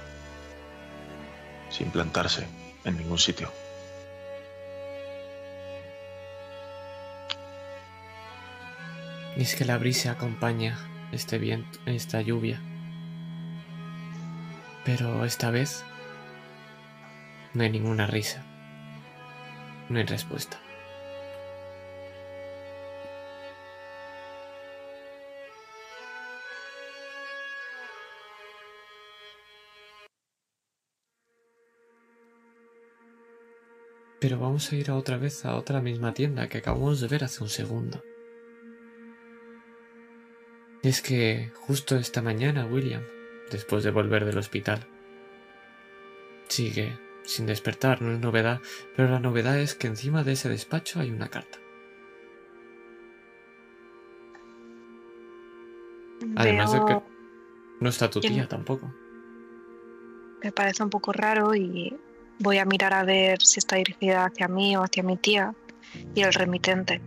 sin plantarse en ningún sitio. Y es que la brisa acompaña este viento, esta lluvia. Pero esta vez no hay ninguna risa. No hay respuesta. Pero vamos a ir otra vez a otra misma tienda que acabamos de ver hace un segundo. Es que justo esta mañana William, después de volver del hospital, sigue sin despertar, no es novedad, pero la novedad es que encima de ese despacho hay una carta. Además de que no está tu tía tampoco. me parece un poco raro y voy a mirar a ver si está dirigida hacia mí o hacia mi tía y el remitente.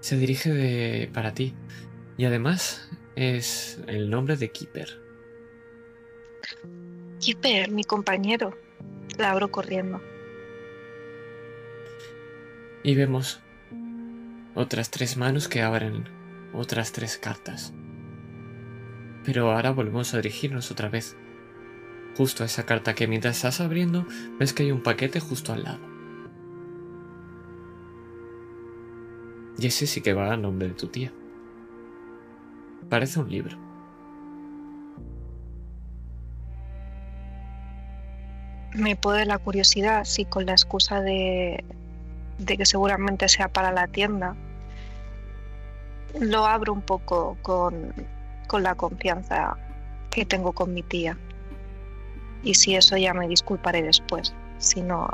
Se dirige de para ti y además es el nombre de Keeper. Kipper, mi compañero. La abro corriendo. Y vemos otras tres manos que abren otras tres cartas. Pero ahora volvemos a dirigirnos otra vez. Justo a esa carta que mientras estás abriendo ves que hay un paquete justo al lado. Y ese sí que va a nombre de tu tía. Parece un libro. Me puede la curiosidad si con la excusa de, de que seguramente sea para la tienda, lo abro un poco con, con la confianza que tengo con mi tía. Y si eso ya me disculparé después, si no,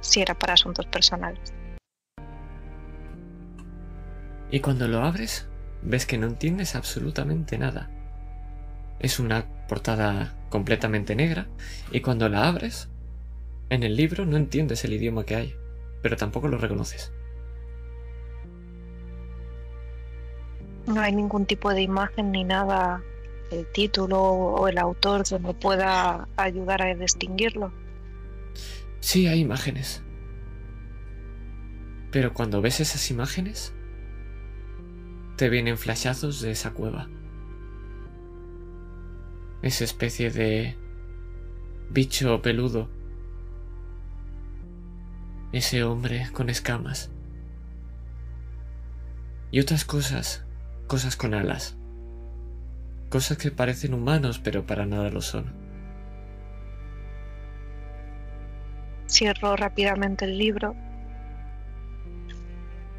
si era para asuntos personales. Y cuando lo abres, ves que no entiendes absolutamente nada. Es una portada completamente negra y cuando la abres, en el libro no entiendes el idioma que hay, pero tampoco lo reconoces. No hay ningún tipo de imagen ni nada, el título o el autor que me pueda ayudar a distinguirlo. Sí, hay imágenes. Pero cuando ves esas imágenes, te vienen flashazos de esa cueva. Esa especie de bicho peludo. Ese hombre con escamas. Y otras cosas, cosas con alas. Cosas que parecen humanos pero para nada lo son. Cierro rápidamente el libro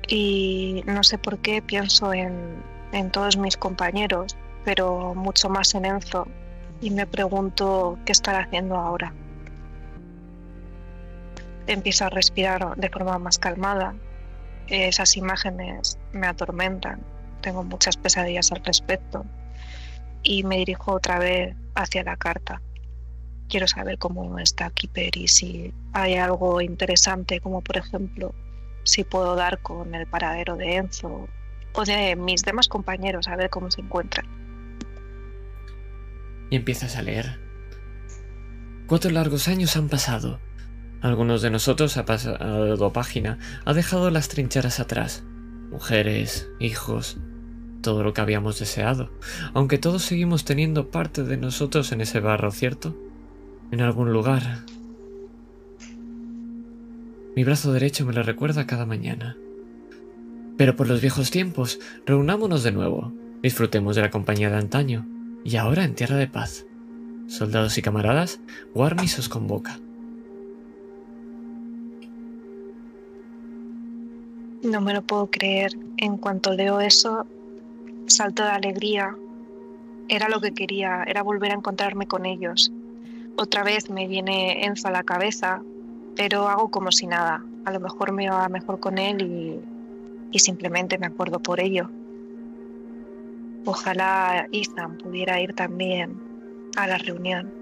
y no sé por qué pienso en, en todos mis compañeros, pero mucho más en Enzo y me pregunto qué estará haciendo ahora. Empiezo a respirar de forma más calmada. Esas imágenes me atormentan. Tengo muchas pesadillas al respecto. Y me dirijo otra vez hacia la carta. Quiero saber cómo está Keeper y si hay algo interesante, como por ejemplo si puedo dar con el paradero de Enzo o de mis demás compañeros, a ver cómo se encuentran. y empiezas a leer. Cuatro largos años han pasado. Algunos de nosotros ha pasado página, ha dejado las trincheras atrás. Mujeres, hijos, todo lo que habíamos deseado. Aunque todos seguimos teniendo parte de nosotros en ese barro, ¿cierto? En algún lugar. Mi brazo derecho me lo recuerda cada mañana. Pero por los viejos tiempos, reunámonos de nuevo. Disfrutemos de la compañía de antaño. Y ahora en tierra de paz. Soldados y camaradas, Warmis os convoca. No me lo puedo creer. En cuanto leo eso, salto de alegría. Era lo que quería, era volver a encontrarme con ellos. Otra vez me viene Enzo a la cabeza, pero hago como si nada. A lo mejor me va mejor con él y, y simplemente me acuerdo por ello. Ojalá Ethan pudiera ir también a la reunión.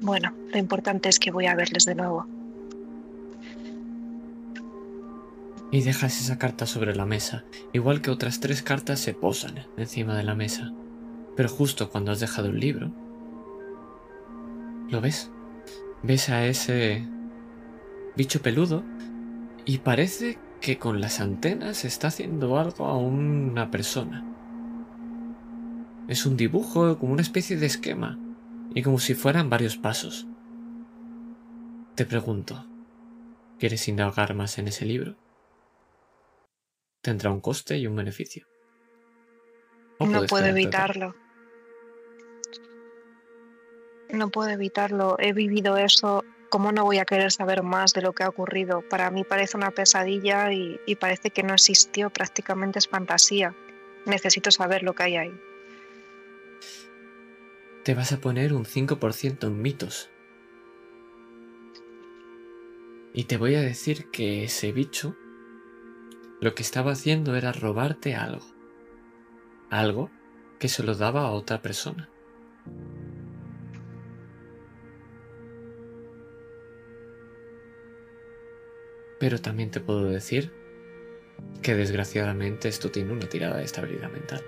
Bueno, lo importante es que voy a verles de nuevo. Y dejas esa carta sobre la mesa, igual que otras tres cartas se posan encima de la mesa. Pero justo cuando has dejado el libro, ¿lo ves? Ves a ese bicho peludo y parece que con las antenas está haciendo algo a una persona. Es un dibujo como una especie de esquema y como si fueran varios pasos. Te pregunto, ¿quieres indagar más en ese libro? Tendrá un coste y un beneficio. No puedo evitarlo. No puedo evitarlo. He vivido eso. ¿Cómo no voy a querer saber más de lo que ha ocurrido? Para mí parece una pesadilla y, parece que no existió. Prácticamente es fantasía. Necesito saber lo que hay ahí. Te vas a poner un 5% en mitos. Y te voy a decir que ese bicho lo que estaba haciendo era robarte algo. Algo que se lo daba a otra persona. Pero también te puedo decir que desgraciadamente esto tiene una tirada de estabilidad mental.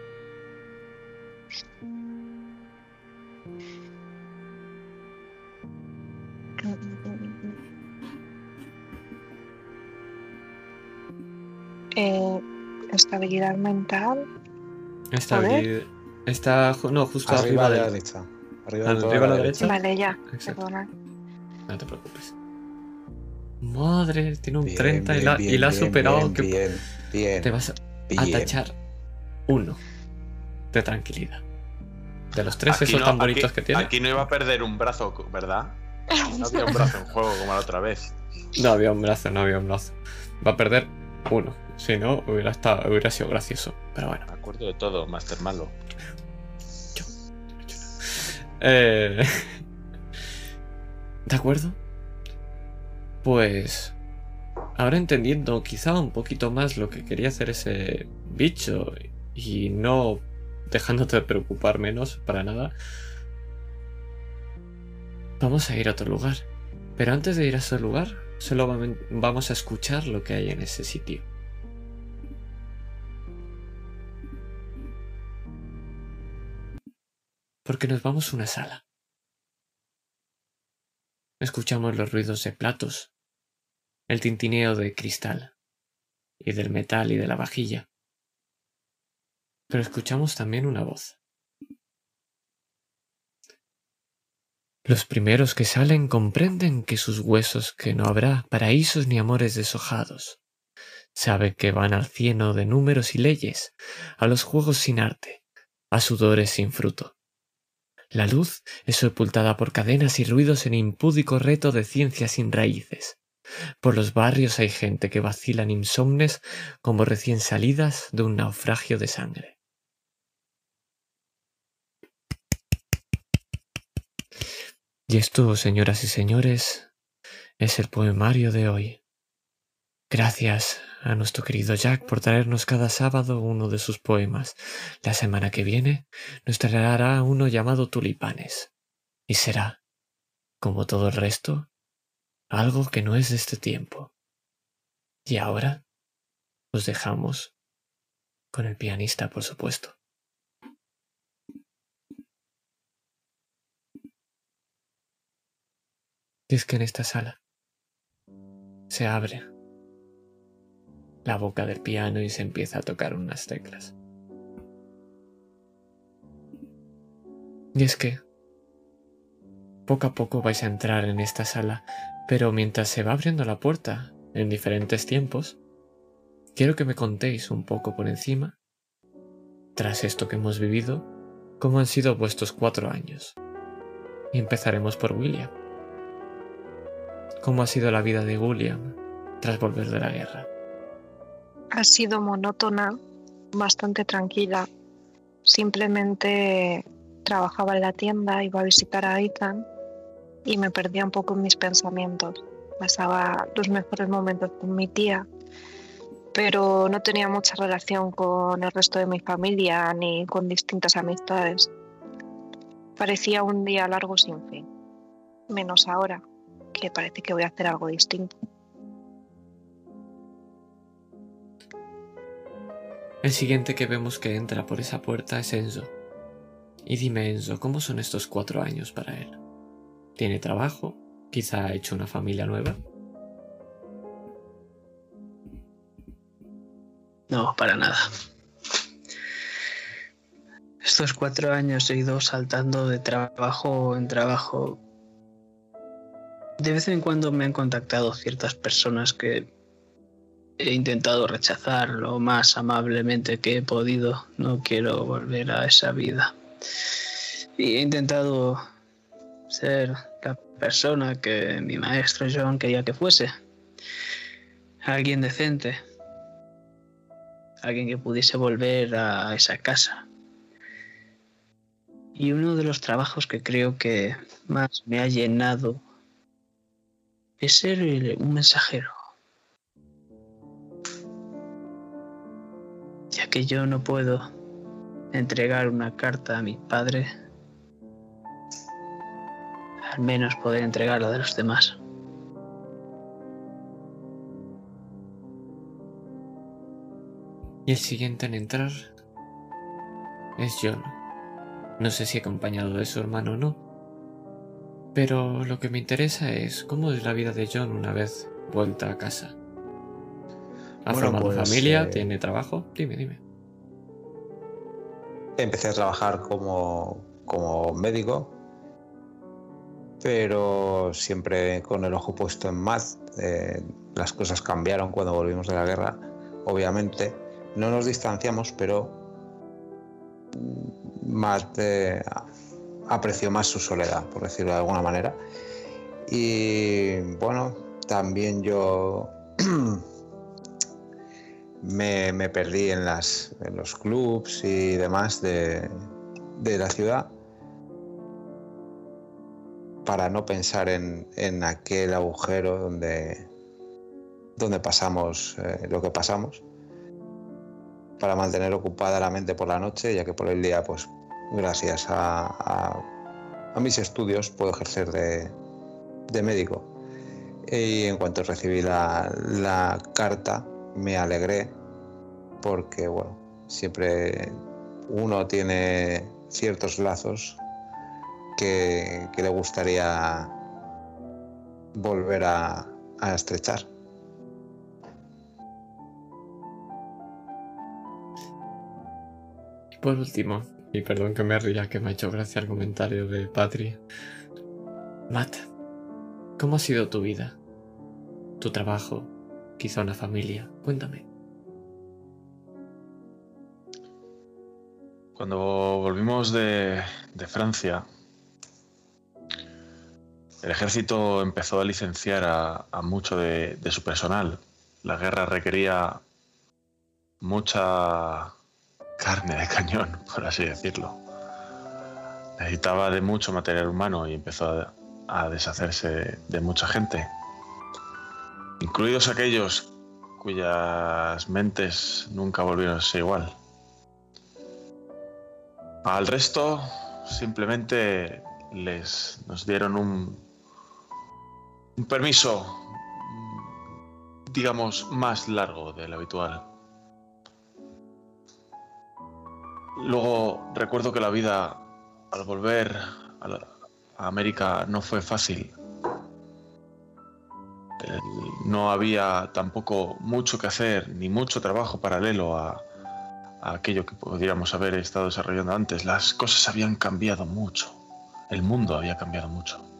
Eh, estabilidad mental. Estabilidad. Está no, justo Arriba arriba, a la de- derecha. Arriba, Arriba de a la la derecha. Vale, ya. Exacto. Perdona. No te preocupes. Madre, tiene un Bien, 30 y bien, la, y bien, la ha superado. Bien, que bien, bien, te vas a, tachar uno de tranquilidad. De los tres Aquí esos no- tan bonitos que tiene. Aquí no iba a perder un brazo, ¿verdad? No había un brazo en juego como la otra vez. No había un brazo, no había un brazo. Va a perder uno. Si no, hubiera, estado, hubiera sido gracioso. Pero bueno. Me acuerdo de todo, Master Malo. Eh, ¿De acuerdo? Pues... Ahora entendiendo quizá un poquito más lo que quería hacer ese bicho y no dejándote de preocupar menos para nada, vamos a ir a otro lugar. Pero antes de ir a ese lugar, solo vam- vamos a escuchar lo que hay en ese sitio. Porque nos vamos a una sala. Escuchamos los ruidos de platos, el tintineo de cristal, y del metal y de la vajilla. Pero escuchamos también una voz. Los primeros que salen comprenden que sus huesos que no habrá paraísos ni amores deshojados. Sabe que van al cieno de números y leyes, a los juegos sin arte, a sudores sin fruto. La luz es sepultada por cadenas y ruidos en impúdico reto de ciencia sin raíces. Por los barrios hay gente que vacilan insomnes como recién salidas de un naufragio de sangre. Y esto, señoras y señores, es el poemario de hoy. Gracias a nuestro querido Jack por traernos cada sábado uno de sus poemas. La semana que viene nos traerá uno llamado Tulipanes. Y será, como todo el resto, algo que no es de este tiempo. Y ahora os dejamos con el pianista, por supuesto. Y es que en esta sala se abre la boca del piano y se empieza a tocar unas teclas. Y es que poco a poco vais a entrar en esta sala, pero mientras se va abriendo la puerta en diferentes tiempos, quiero que me contéis un poco por encima, tras esto que hemos vivido, cómo han sido vuestros cuatro años. Y empezaremos por William. ¿Cómo ha sido la vida de William tras volver de la guerra? Ha sido monótona, bastante tranquila. Simplemente trabajaba en la tienda, iba a visitar a Ethan y me perdía un poco en mis pensamientos. Pasaba los mejores momentos con mi tía, pero no tenía mucha relación con el resto de mi familia ni con distintas amistades. Parecía un día largo sin fin, menos ahora, que parece que voy a hacer algo distinto. El siguiente que vemos que entra por esa puerta es Enzo. Y dime, Enzo, ¿cómo son estos cuatro años para él? ¿Tiene trabajo? ¿Quizá ha hecho una familia nueva? No, para nada. Estos cuatro años he ido saltando de trabajo en trabajo. De vez en cuando me han contactado ciertas personas que he intentado rechazar lo más amablemente que he podido. No quiero volver a esa vida. Y he intentado ser la persona que mi maestro John quería que fuese. Alguien decente. Alguien que pudiese volver a esa casa. Y uno de los trabajos que creo que más me ha llenado es ser un mensajero. Ya que yo no puedo entregar una carta a mi padre, al menos poder entregar la de los demás. Y el siguiente en entrar es John. No sé si acompañado de su hermano o no. Pero lo que me interesa es cómo es la vida de John una vez vuelta a casa. ¿Ha Bueno, formado pues, familia? eh, ¿Tiene trabajo? Dime, dime. Empecé a trabajar como, como médico, pero siempre con el ojo puesto en Matt. Eh, las cosas cambiaron cuando volvimos de la guerra, obviamente. No nos distanciamos, pero Matt eh, apreció más su soledad, por decirlo de alguna manera. Y bueno, también yo me, perdí en, los clubs y demás de, de la ciudad para no pensar en, en aquel agujero donde, donde pasamos eh, lo que pasamos, para mantener ocupada la mente por la noche, ya que por el día, pues gracias a, a- a mis estudios, puedo ejercer de, de médico. Y en cuanto recibí la, la carta, me alegré porque, bueno, siempre uno tiene ciertos lazos que, que le gustaría volver a, a estrechar. Y por último, y perdón que me ría, que me ha hecho gracia el comentario de Patri. Matt, ¿cómo ha sido tu vida? ¿Tu trabajo? ¿Quizá una familia? Cuéntame. Cuando volvimos de, de Francia, el ejército empezó a licenciar a, mucho de, de su personal. La guerra requería mucha carne de cañón, por así decirlo. Necesitaba de mucho material humano y empezó a, a deshacerse de mucha gente, incluidos aquellos cuyas mentes nunca volvieron a ser igual. Al resto simplemente les nos dieron un, un permiso, digamos, más largo del habitual. Luego recuerdo que la vida al volver a, América no fue fácil. eh, no había tampoco mucho que hacer ni mucho trabajo paralelo a, a aquello que podríamos haber estado desarrollando antes. Las cosas habían cambiado mucho. El mundo había cambiado mucho.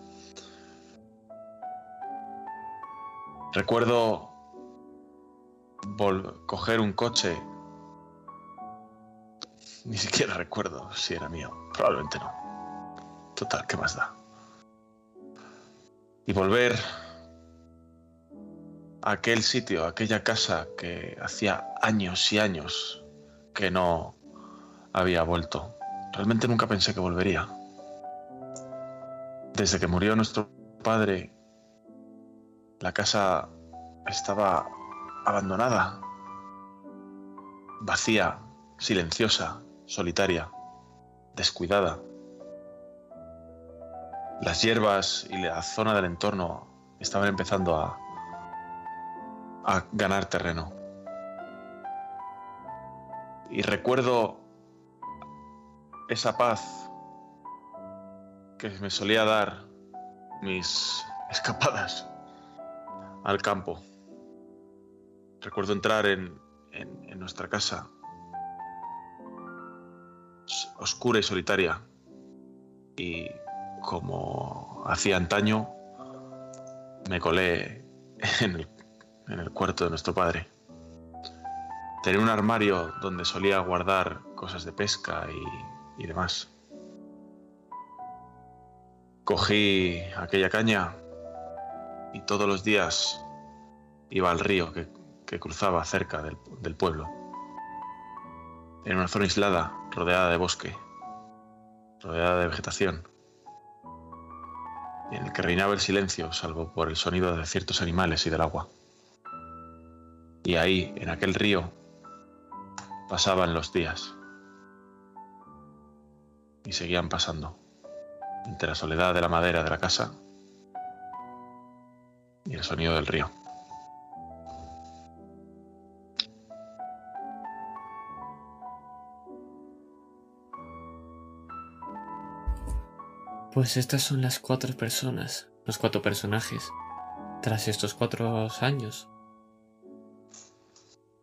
Recuerdo coger un coche. Ni siquiera recuerdo si era mío. Probablemente no. Total, ¿qué más da? Y volver a aquel sitio, a aquella casa que hacía años y años que no había vuelto. Realmente nunca pensé que volvería. Desde que murió nuestro padre, la casa estaba abandonada, vacía, silenciosa, solitaria, descuidada. Las hierbas y la zona del entorno estaban empezando a, ganar terreno. Y recuerdo esa paz que me solía dar mis escapadas al campo. Recuerdo entrar en, en- nuestra casa, oscura y solitaria, y como hacía antaño, me colé en el, en el cuarto de nuestro padre. Tenía un armario donde solía guardar cosas de pesca y, y demás. Cogí aquella caña y todos los días iba al río que, cruzaba cerca del, pueblo. En una zona aislada, rodeada de bosque, rodeada de vegetación, en el que reinaba el silencio, salvo por el sonido de ciertos animales y del agua. Y ahí, en aquel río, pasaban los días. Y seguían pasando, entre la soledad de la madera de la casa y el sonido del río. Pues estas son las cuatro personas, los cuatro personajes, tras estos cuatro años.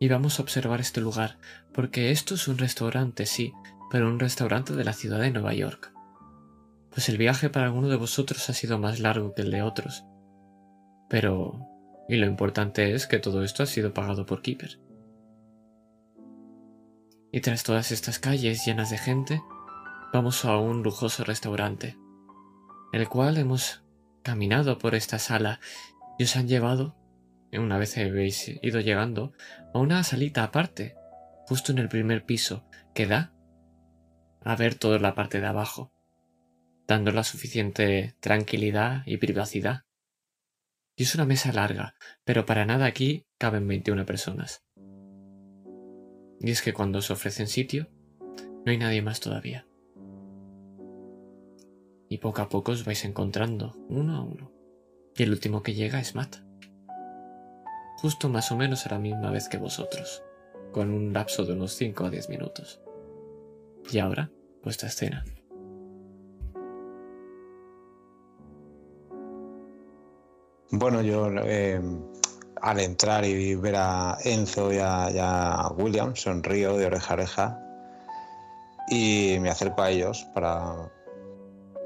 Y vamos a observar este lugar, porque esto es un restaurante, sí, pero un restaurante de la ciudad de Nueva York. Pues el viaje para alguno de vosotros ha sido más largo que el de otros. Pero... Y lo importante es que todo esto ha sido pagado por Keeper. Y tras todas estas calles llenas de gente, vamos a un lujoso restaurante el cual hemos caminado por esta sala y os han llevado, una vez habéis ido llegando, a una salita aparte, justo en el primer piso, que da a ver toda la parte de abajo, dando la suficiente tranquilidad y privacidad. Y es una mesa larga, pero para nada aquí caben 21 personas. Y es que cuando os ofrecen sitio, no hay nadie más todavía y poco a poco os vais encontrando uno a uno. Y el último que llega es Matt. Justo más o menos a la misma vez que vosotros, con un lapso de unos 5 a 10 minutos. Y ahora, vuestra escena. Bueno, yo eh, al entrar y ver a Enzo y a, William sonrío de oreja a oreja y me acerco a ellos para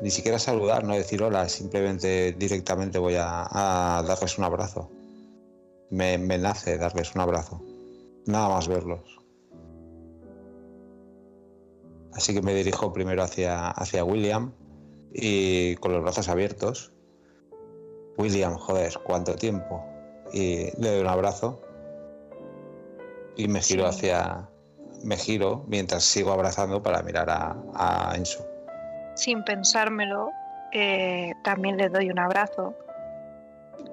ni siquiera saludar, no decir hola, simplemente directamente voy a, a darles un abrazo. Me, me nace darles un abrazo, nada más verlos. Así que me dirijo primero hacia, hacia William y con los brazos abiertos William, joder, ¿cuánto tiempo? Y le doy un abrazo y me giro Sí. hacia. Me giro mientras sigo abrazando para mirar a, a Enzo. Sin pensármelo, eh, también le doy un abrazo.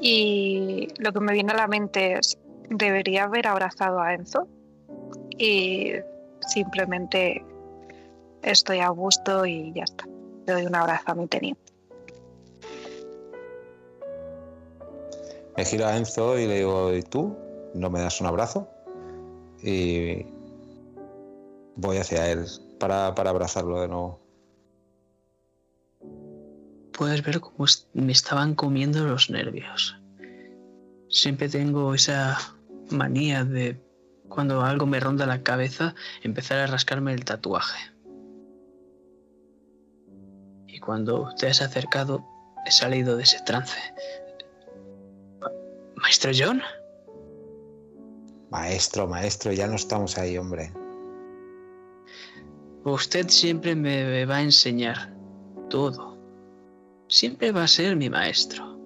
Y lo que me viene a la mente es, debería haber abrazado a Enzo. Y simplemente estoy a gusto y ya está. Le doy un abrazo a mi teniente. Me giro a Enzo y le digo, ¿y tú? ¿No me das un abrazo? Y voy hacia él para, para abrazarlo de nuevo. Puedes ver cómo me estaban comiendo los nervios. siempre tengo esa manía de cuando algo me ronda la cabeza empezar a rascarme el tatuaje. Y cuando te has acercado he salido de ese trance. Maestro John, Maestro, maestro, ya no estamos ahí, hombre. usted siempre me va a enseñar todo. Siempre va a ser mi maestro.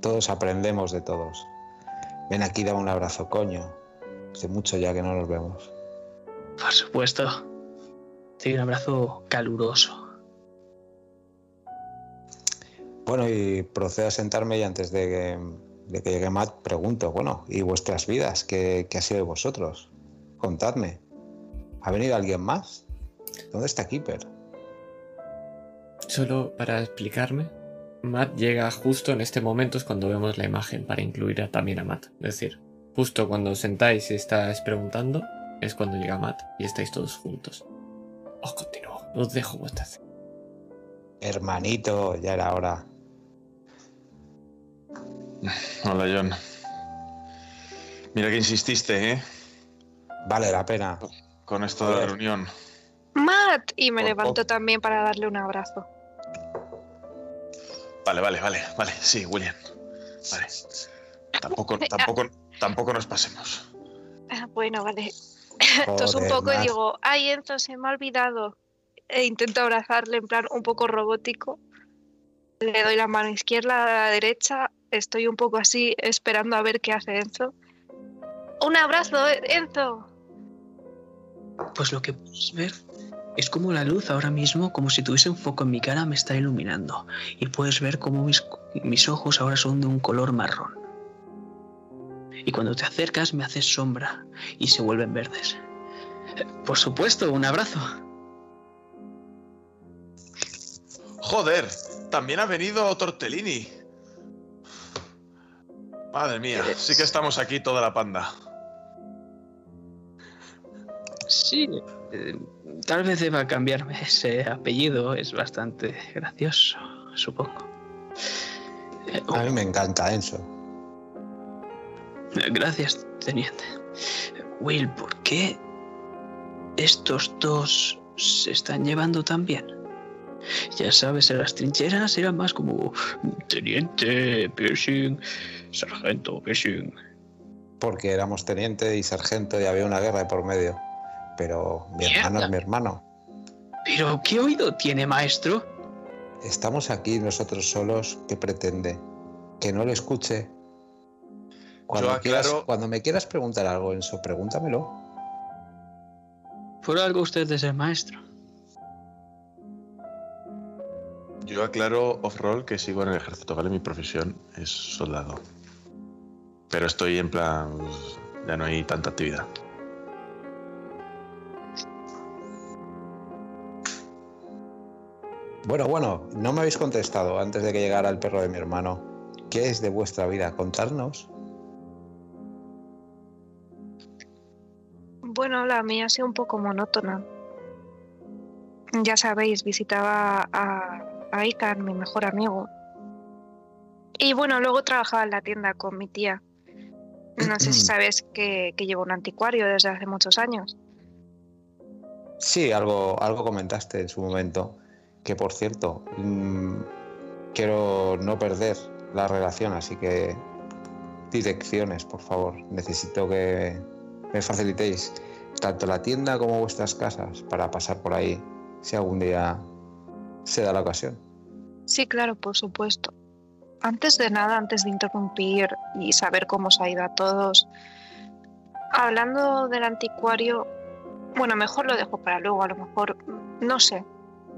Todos aprendemos de todos. Ven aquí, dame un abrazo, coño. Hace mucho ya que no nos vemos. Por supuesto. Sí, un abrazo caluroso. Bueno, y procedo a sentarme y antes de que, de que llegue Matt, pregunto, bueno, ¿y vuestras vidas? ¿Qué, qué ha sido de vosotros? Contadme. ¿Ha venido alguien más? ¿Dónde está Keeper? Solo para explicarme, Matt llega justo en este momento es cuando vemos la imagen para incluir a- también a Matt. Es decir, justo cuando os sentáis y estáis preguntando, es cuando llega Matt y estáis todos juntos. Os continúo, os dejo vuestra Hermanito, ya era hora. Hola, John. Mira que insististe, ¿eh? Vale la pena. Con esto de la reunión. Matt, y me levanto también para darle un abrazo. Vale, vale, vale, vale. Sí, William. Vale. Tampoco, tampoco, tampoco nos pasemos. Ah, Bueno, vale. Entonces un poco y Matt. digo, ay Enzo, se me ha olvidado. E intento abrazarle en plan un poco robótico. Le doy la mano izquierda a la derecha. Estoy un poco así esperando a ver qué hace Enzo. Un abrazo, Enzo. Pues lo que puedes ver es como la luz ahora mismo, como si tuviese un foco en mi cara, me está iluminando. Y puedes ver como mis, mis ojos ahora son de un color marrón. Y cuando te acercas me haces sombra y se vuelven verdes. Por supuesto, un abrazo. Joder, también ha venido Tortellini. Madre mía, sí que estamos aquí toda la panda. Sí, eh, tal vez deba cambiarme ese apellido, es bastante gracioso, supongo. Eh, A mí me encanta Enzo. Gracias, teniente. Will, ¿por qué estos dos se están llevando tan bien? Ya sabes, en las trincheras era más como teniente, piercing, sargento, piercing. Porque éramos teniente y sargento y había una guerra de por medio. Pero mi hermano es mi hermano. Pero, ¿qué oído tiene, maestro? Estamos aquí nosotros solos. ¿Qué pretende? Que no lo escuche. Cuando, quieras- aclaro- cuando me quieras preguntar algo, Enzo, pregúntamelo. Por algo usted es el maestro. Yo aclaro off-roll que sigo en el ejército, ¿vale? Mi profesión es soldado. Pero estoy en plan. Ya no hay tanta actividad. Bueno, bueno, no me habéis contestado antes de que llegara el perro de mi hermano. ¿Qué es de vuestra vida? Contarnos. Bueno, la mía ha sido un poco monótona. Ya sabéis, visitaba a, a mi mejor amigo. Y bueno, luego trabajaba en la tienda con mi tía. No sé si sabes que, que llevo un anticuario desde hace muchos años. Sí, algo, algo comentaste en su momento. Que por cierto, mm, quiero no perder la relación, así que direcciones, por favor. Necesito que me facilitéis tanto la tienda como vuestras casas para pasar por ahí si algún día se da la ocasión. Sí, claro, por supuesto. Antes de nada, antes de interrumpir y saber cómo os ha ido a todos, hablando del anticuario, bueno, mejor lo dejo para luego, a lo mejor, no sé.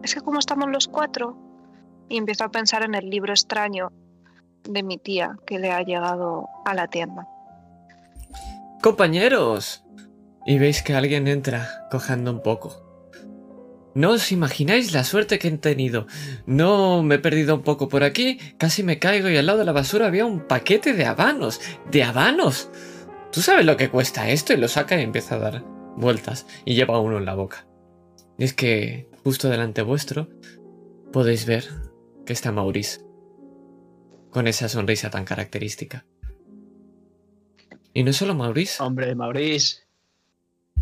Es que como estamos los cuatro, y empiezo a pensar en el libro extraño de mi tía que le ha llegado a la tienda. Compañeros. Y veis que alguien entra cojando un poco. No os imagináis la suerte que he tenido. No me he perdido un poco por aquí, casi me caigo y al lado de la basura había un paquete de habanos. ¡De habanos! ¿Tú sabes lo que cuesta esto? Y lo saca y empieza a dar vueltas y lleva uno en la boca. Y es que justo delante vuestro podéis ver que está Maurice. con esa sonrisa tan característica. Y no solo Maurice, Hombre, Maurice.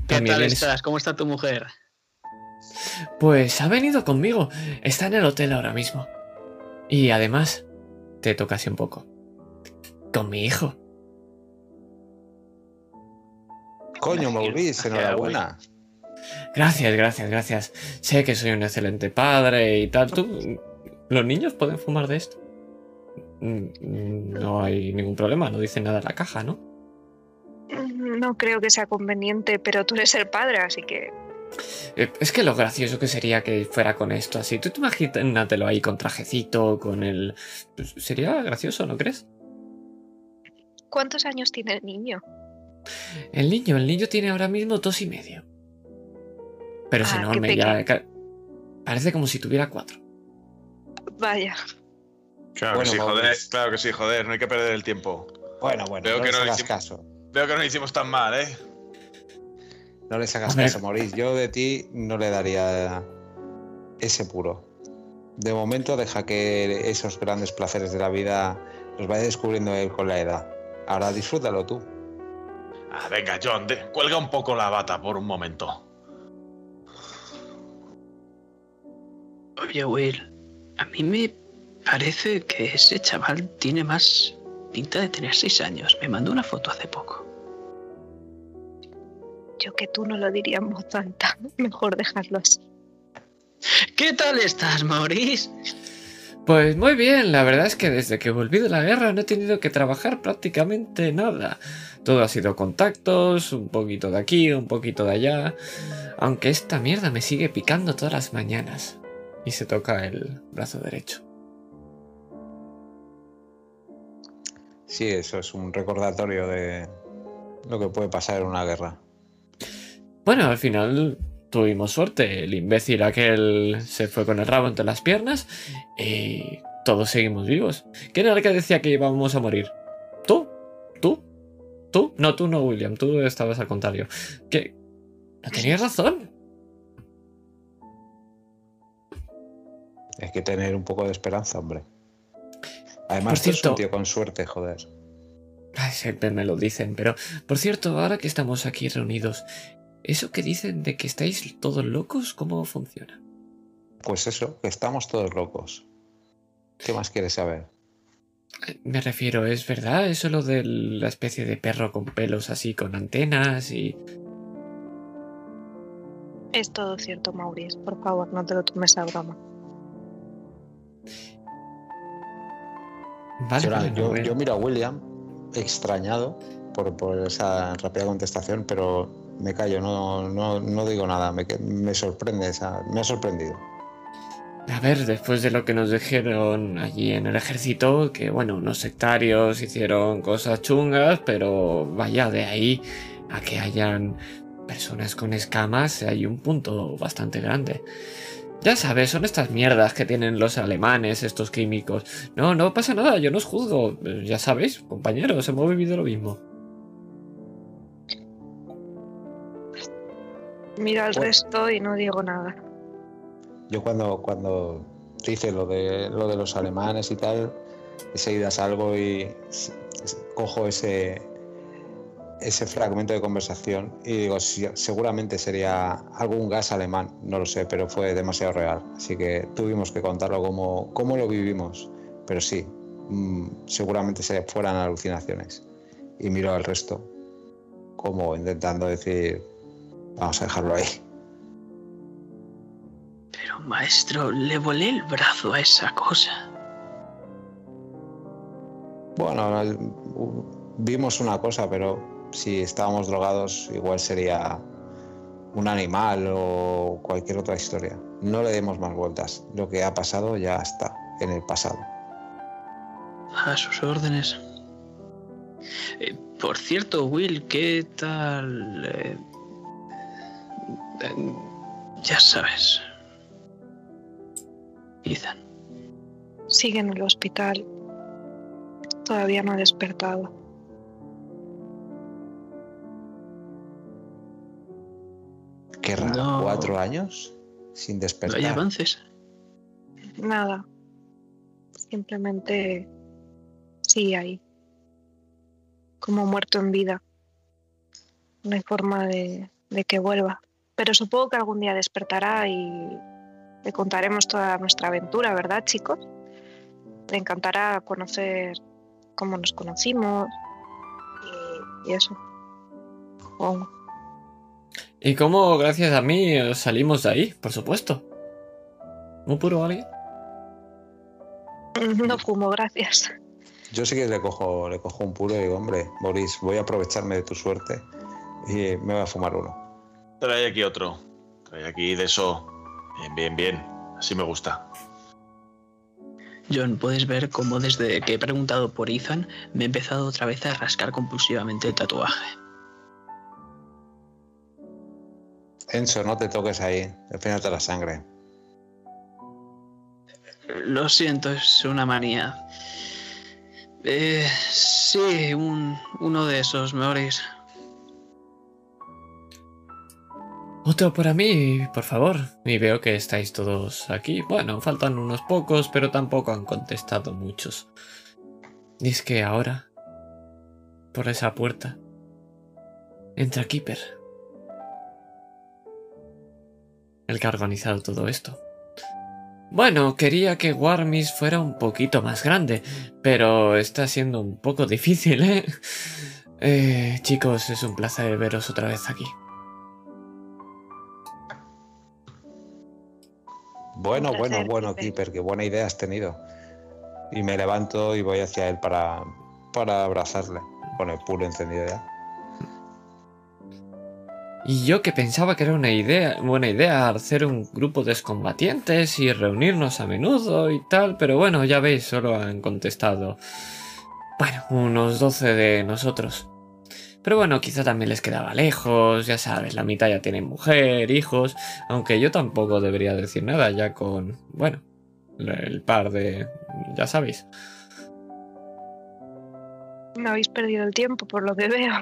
¿Qué tal estás? ¿Cómo está tu mujer? Pues ha venido conmigo. Está en el hotel ahora mismo. Y además, te tocase un poco. Con mi hijo. Coño, Maurice, Gracias, enhorabuena. Gracias, gracias, gracias. Sé que soy un excelente padre y tal. ¿Tú, ¿Los niños pueden fumar de esto? Mm, No hay ningún problema, no dice nada en la caja, ¿no? No creo que sea conveniente, pero tú eres el padre, así que Es que lo gracioso que sería que fuera con esto así. Tú te imagínatelo ahí con trajecito, con el... pues, sería gracioso, ¿no crees? ¿cuántos años tiene el niño? El niño, el niño tiene ahora mismo dos y medio. Pero es Ah, enorme, ya... Parece como si tuviera cuatro. Vaya, Claro Bueno, que sí, joder. Claro que sí, joder. No hay que perder el tiempo. Bueno, bueno, Veo no que no hicimos- caso. Veo que no lo hicimos tan mal, ¿eh? No les hagas Hombre. caso, Maurice. Yo de ti no le daría ese puro. De momento deja que esos grandes placeres de la vida los vaya descubriendo él con la edad. Ahora disfrútalo tú. Ah, venga, John, de- cuelga un poco la bata por un momento. Oye, Will, a mí me parece que ese chaval tiene más pinta de tener seis años. Me mandó una foto hace poco. Yo que tú no lo diría en voz alta. Mejor dejarlo así. ¿Qué tal estás, Maurice? Pues muy bien, la verdad es que desde que volví de la guerra no he tenido que trabajar prácticamente nada. Todo ha sido contactos, un poquito de aquí, un poquito de allá. Aunque esta mierda me sigue picando todas las mañanas. Y se toca el brazo derecho. Sí, eso es un recordatorio de lo que puede pasar en una guerra. Bueno, al final tuvimos suerte. El imbécil aquel se fue con el rabo entre las piernas y todos seguimos vivos. ¿Quién era el que decía que íbamos a morir? ¿Tú? ¿Tú? ¿Tú? No, tú no, William. Tú estabas al contrario. ¿Qué? No tenías razón. Hay que tener un poco de esperanza, hombre. Además, tú un tío con suerte, joder. Ay, siempre me lo dicen, pero por cierto, ahora que estamos aquí reunidos, ¿eso que dicen de que estáis todos locos, cómo funciona? Pues eso, que estamos todos locos. ¿Qué más quieres saber? Me refiero, ¿es verdad eso lo de la especie de perro con pelos así, con antenas y... Es todo cierto, Maurice. Por favor, no te lo tomes a broma. Vale, Yo, yo miro a William extrañado por, por esa rápida contestación, pero me callo, no, no, no digo nada, me, me sorprende, esa, me ha sorprendido. A ver, después de lo que nos dijeron allí en el ejército, que bueno, unos sectarios hicieron cosas chungas, pero vaya, de ahí a que hayan personas con escamas, hay un punto bastante grande. Ya sabes, son estas mierdas que tienen los alemanes, estos químicos. No, no pasa nada, yo no os juzgo. Ya sabéis, compañeros, hemos vivido lo mismo. Mira al Bueno. resto y no digo nada. Yo cuando, cuando dice lo de, lo de los alemanes y tal, enseguida salgo y cojo ese, ese fragmento de conversación y digo, "Sí, seguramente sería algún gas alemán, no lo sé, pero fue demasiado real. Así que tuvimos que contarlo como, como lo vivimos. Pero sí, mm, seguramente se fueran alucinaciones. Y miro al resto, como intentando decir, vamos a dejarlo ahí. Pero, maestro, le volé el brazo a esa cosa. Bueno, vimos una cosa, pero si estábamos drogados igual sería un animal o cualquier otra historia. No le demos más vueltas. Lo que ha pasado ya está en el pasado. A sus órdenes. Eh, por cierto, Will, ¿qué tal? eh, ya sabes. Ethan. Sigue en el hospital. Todavía no ha despertado. Qué raro, No. cuatro años sin ¿No despertar. hay avances? Nada. Simplemente Sí, ahí. Como muerto en vida. No hay forma de, de que vuelva. Pero supongo que algún día despertará y le contaremos toda nuestra aventura, ¿verdad, chicos? Le encantará conocer cómo nos conocimos y, y eso. Y cómo, gracias a mí, salimos de ahí, por supuesto. ¿Un puro alguien? No fumo, gracias. Yo sí que le cojo, le cojo un puro y digo, hombre, Boris, voy a aprovecharme de tu suerte y me voy a fumar uno. Trae aquí otro. Trae aquí de eso. Bien, bien, bien. Así me gusta. John, puedes ver cómo desde que he preguntado por Ethan me he empezado otra vez a rascar compulsivamente el tatuaje. Enzo, no te toques ahí, espérate la sangre. Lo siento, es una manía. Eh, sí, un, uno de esos, Morris. Otro para mí, por favor. Y veo que estáis todos aquí. Bueno, faltan unos pocos, pero tampoco han contestado muchos. Y es que ahora, por esa puerta, entra Keeper. El que ha organizado todo esto. Bueno, quería que Warmis fuera un poquito más grande, pero está siendo un poco difícil, ¿eh? Eh, chicos, es un placer veros otra vez aquí. Bueno, bueno, bueno, Keeper. Keeper, qué buena idea has tenido. Y me levanto y voy hacia él para, para abrazarle, con el puro encendido ya. Y yo que pensaba que era una idea, buena idea hacer un grupo de combatientes y reunirnos a menudo y tal, pero bueno, ya veis, solo han contestado, bueno, unos 12 de nosotros. Pero bueno, quizá también les quedaba lejos, ya sabes, la mitad ya tienen mujer, hijos, aunque yo tampoco debería decir nada ya con, bueno, el par de, ya sabéis. No habéis perdido el tiempo, por lo que veo.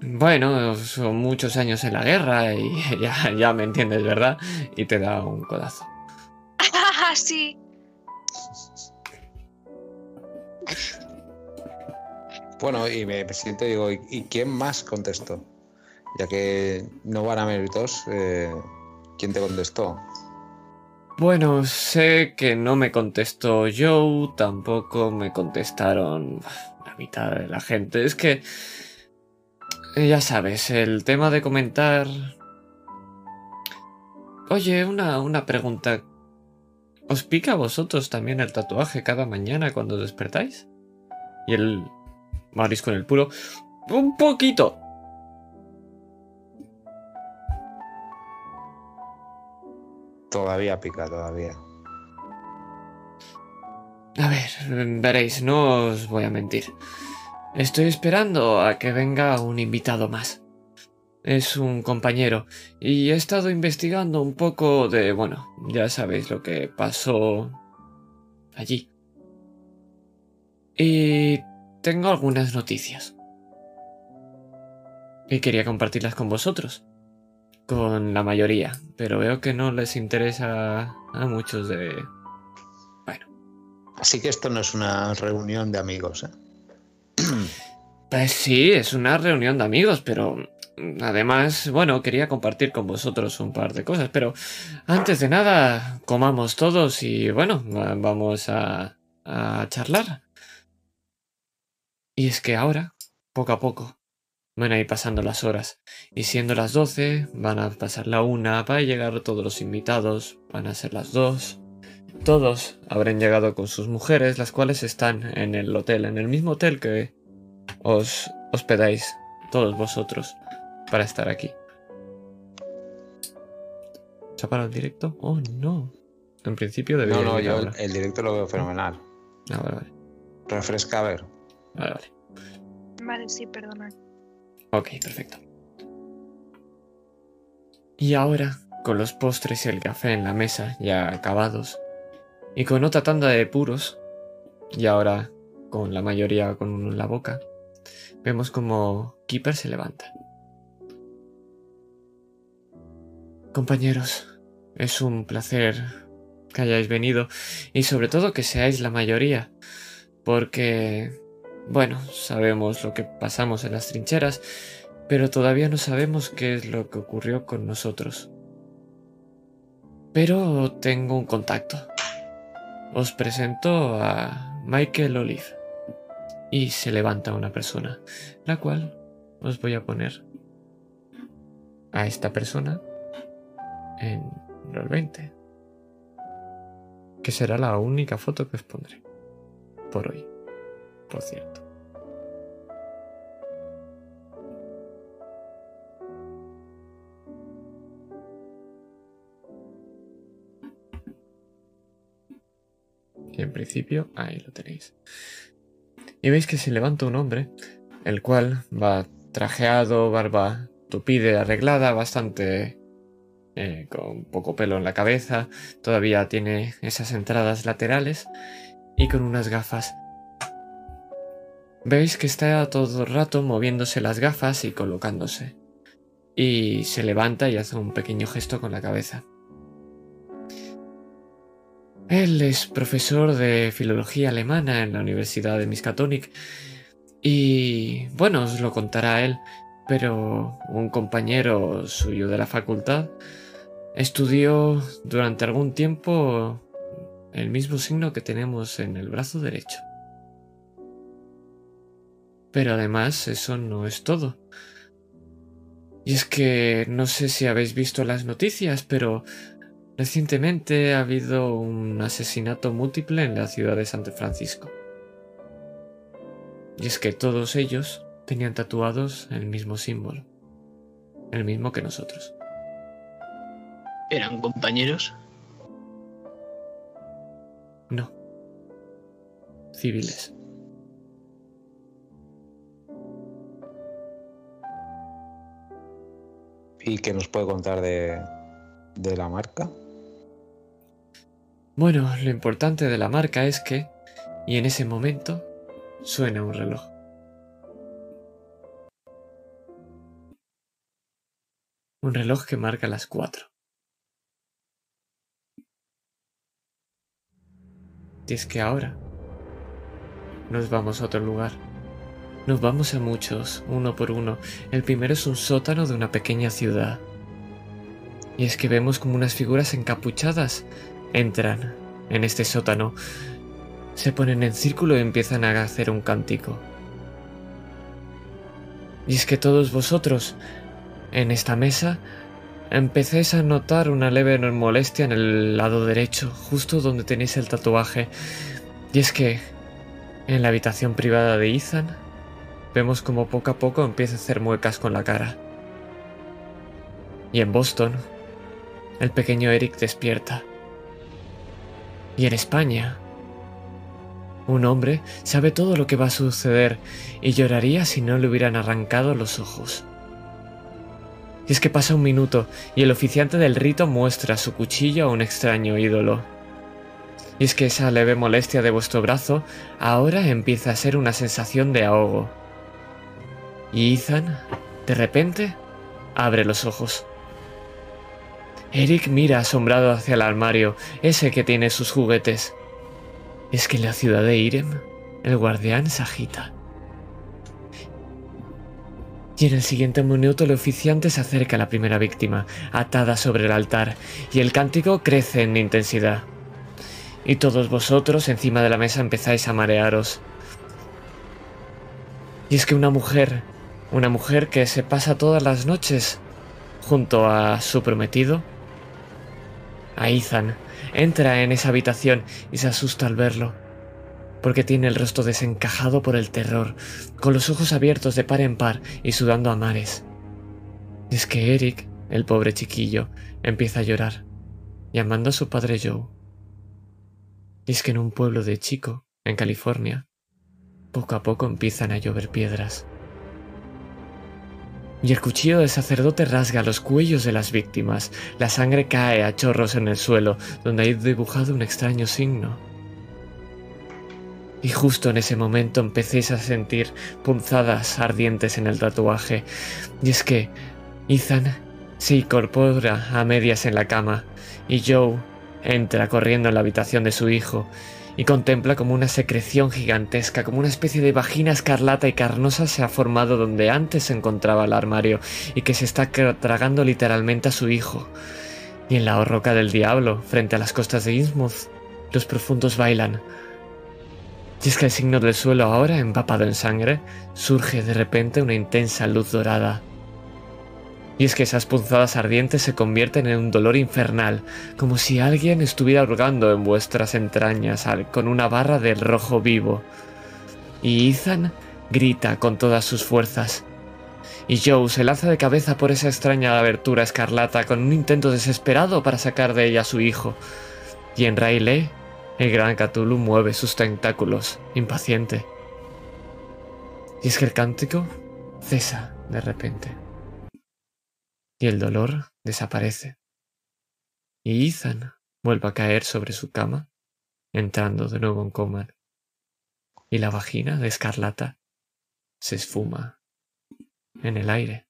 Bueno, son muchos años en la guerra y ya, ya me entiendes, ¿verdad? Y te da un codazo. Sí. Bueno, y me siento y digo, ¿y, quién más contestó? Ya que no van a dos, eh, ¿quién te contestó? Bueno, sé que no me contestó Joe, tampoco me contestaron la mitad de la gente. Es que, eh, ya sabes, el tema de comentar... Oye, una, una pregunta. ¿Os pica a vosotros también el tatuaje cada mañana cuando despertáis? Y el Maris con el puro... Un poquito. Todavía pica, todavía. A ver, veréis, no os voy a mentir. Estoy esperando a que venga un invitado más. Es un compañero y he estado investigando un poco de, bueno, ya sabéis lo que pasó allí. Y tengo algunas noticias. Y quería compartirlas con vosotros. Con la mayoría, pero veo que no les interesa a muchos de... Bueno, Así que esto no es una reunión de amigos, ¿eh? Pues sí, es una reunión de amigos, pero además, bueno, quería compartir con vosotros un par de cosas, pero antes de nada, comamos todos y bueno, va- vamos a, a charlar. Y es que ahora, poco a poco, van a ir pasando las horas, y siendo las 12, van a pasar la una, va a llegar todos los invitados, van a ser las dos. Todos habrán llegado con sus mujeres, las cuales están en el hotel, en el mismo hotel que os hospedáis todos vosotros para estar aquí. ¿Se ha parado el directo? Oh, no. En principio debería No, no, yo el directo lo veo fenomenal. Ah, vale, vale. Refresca a ver. Vale, vale. Vale, sí, perdona. Ok, perfecto. Y ahora, con los postres y el café en la mesa ya acabados, y con otra tanda de puros, y ahora con la mayoría con uno en la boca, vemos como Keeper se levanta. Compañeros, es un placer que hayáis venido y sobre todo que seáis la mayoría. Porque, bueno, sabemos lo que pasamos en las trincheras, pero todavía no sabemos qué es lo que ocurrió con nosotros. Pero tengo un contacto. Os presento a Michael Olive. Y se levanta una persona, la cual os voy a poner a esta persona en rol 20. Que será la única foto que os pondré. Por hoy. Y en principio, ahí lo tenéis. Y veis que se levanta un hombre, el cual va trajeado, barba tupide, arreglada, bastante eh, con poco pelo en la cabeza, todavía tiene esas entradas laterales y con unas gafas. Veis que está todo el rato moviéndose las gafas y colocándose. Y se levanta y hace un pequeño gesto con la cabeza. Él es profesor de filología alemana en la Universidad de Miskatonic y bueno, os lo contará él, pero un compañero suyo de la facultad estudió durante algún tiempo el mismo signo que tenemos en el brazo derecho. Pero además eso no es todo. Y es que no sé si habéis visto las noticias, pero Recientemente ha habido un asesinato múltiple en la ciudad de San Francisco. Y es que todos ellos tenían tatuados el mismo símbolo, el mismo que nosotros. ¿Eran compañeros? No. Civiles. ¿Y qué nos puede contar de, de la marca? Bueno, lo importante de la marca es que, y en ese momento, suena un reloj. Un reloj que marca las cuatro. Y es que ahora nos vamos a otro lugar. Nos vamos a muchos, uno por uno. El primero es un sótano de una pequeña ciudad. Y es que vemos como unas figuras encapuchadas Entran en este sótano, se ponen en círculo y empiezan a hacer un cántico. Y es que todos vosotros, en esta mesa, empecéis a notar una leve molestia en el lado derecho, justo donde tenéis el tatuaje. Y es que, en la habitación privada de Ethan, vemos como poco a poco empieza a hacer muecas con la cara. Y en Boston, el pequeño Eric despierta y en España. Un hombre sabe todo lo que va a suceder y lloraría si no le hubieran arrancado los ojos. Y es que pasa un minuto y el oficiante del rito muestra su cuchillo a un extraño ídolo. Y es que esa leve molestia de vuestro brazo ahora empieza a ser una sensación de ahogo. Y Ethan, de repente, abre los ojos. Eric mira asombrado hacia el armario, ese que tiene sus juguetes. Es que en la ciudad de Irem, el guardián se agita. Y en el siguiente minuto el oficiante se acerca a la primera víctima, atada sobre el altar, y el cántico crece en intensidad. Y todos vosotros encima de la mesa empezáis a marearos. Y es que una mujer, una mujer que se pasa todas las noches junto a su prometido, a Ethan. Entra en esa habitación y se asusta al verlo, porque tiene el rostro desencajado por el terror, con los ojos abiertos de par en par y sudando a mares. Y es que Eric, el pobre chiquillo, empieza a llorar, llamando a su padre Joe. Y es que en un pueblo de Chico, en California, poco a poco empiezan a llover piedras y el cuchillo del sacerdote rasga los cuellos de las víctimas. La sangre cae a chorros en el suelo, donde hay dibujado un extraño signo. Y justo en ese momento empecéis a sentir punzadas ardientes en el tatuaje. Y es que Ethan se incorpora a medias en la cama y Joe entra corriendo en la habitación de su hijo y contempla como una secreción gigantesca, como una especie de vagina escarlata y carnosa se ha formado donde antes se encontraba el armario y que se está tra- tragando literalmente a su hijo. Y en la roca del diablo, frente a las costas de Innsmouth, los profundos bailan. Y es que el signo del suelo ahora, empapado en sangre, surge de repente una intensa luz dorada. Y es que esas punzadas ardientes se convierten en un dolor infernal, como si alguien estuviera hurgando en vuestras entrañas con una barra del rojo vivo. Y Ethan grita con todas sus fuerzas. Y Joe se lanza de cabeza por esa extraña abertura escarlata con un intento desesperado para sacar de ella a su hijo. Y en Riley, el gran Cthulhu mueve sus tentáculos, impaciente. Y es que el cántico cesa de repente. Y el dolor desaparece. Y Ethan vuelve a caer sobre su cama, entrando de nuevo en coma. Y la vagina de escarlata se esfuma en el aire.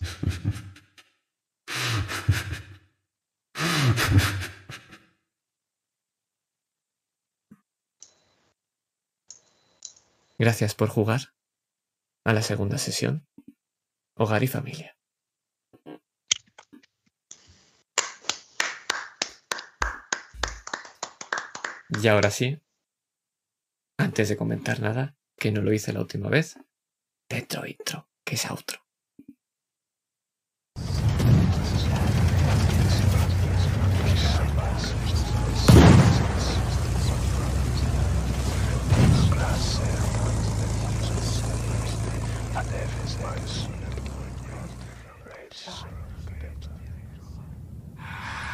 Gracias por jugar a la segunda sesión. Hogar y familia. Y ahora sí, antes de comentar nada, que no lo hice la última vez, dentro intro, que es outro.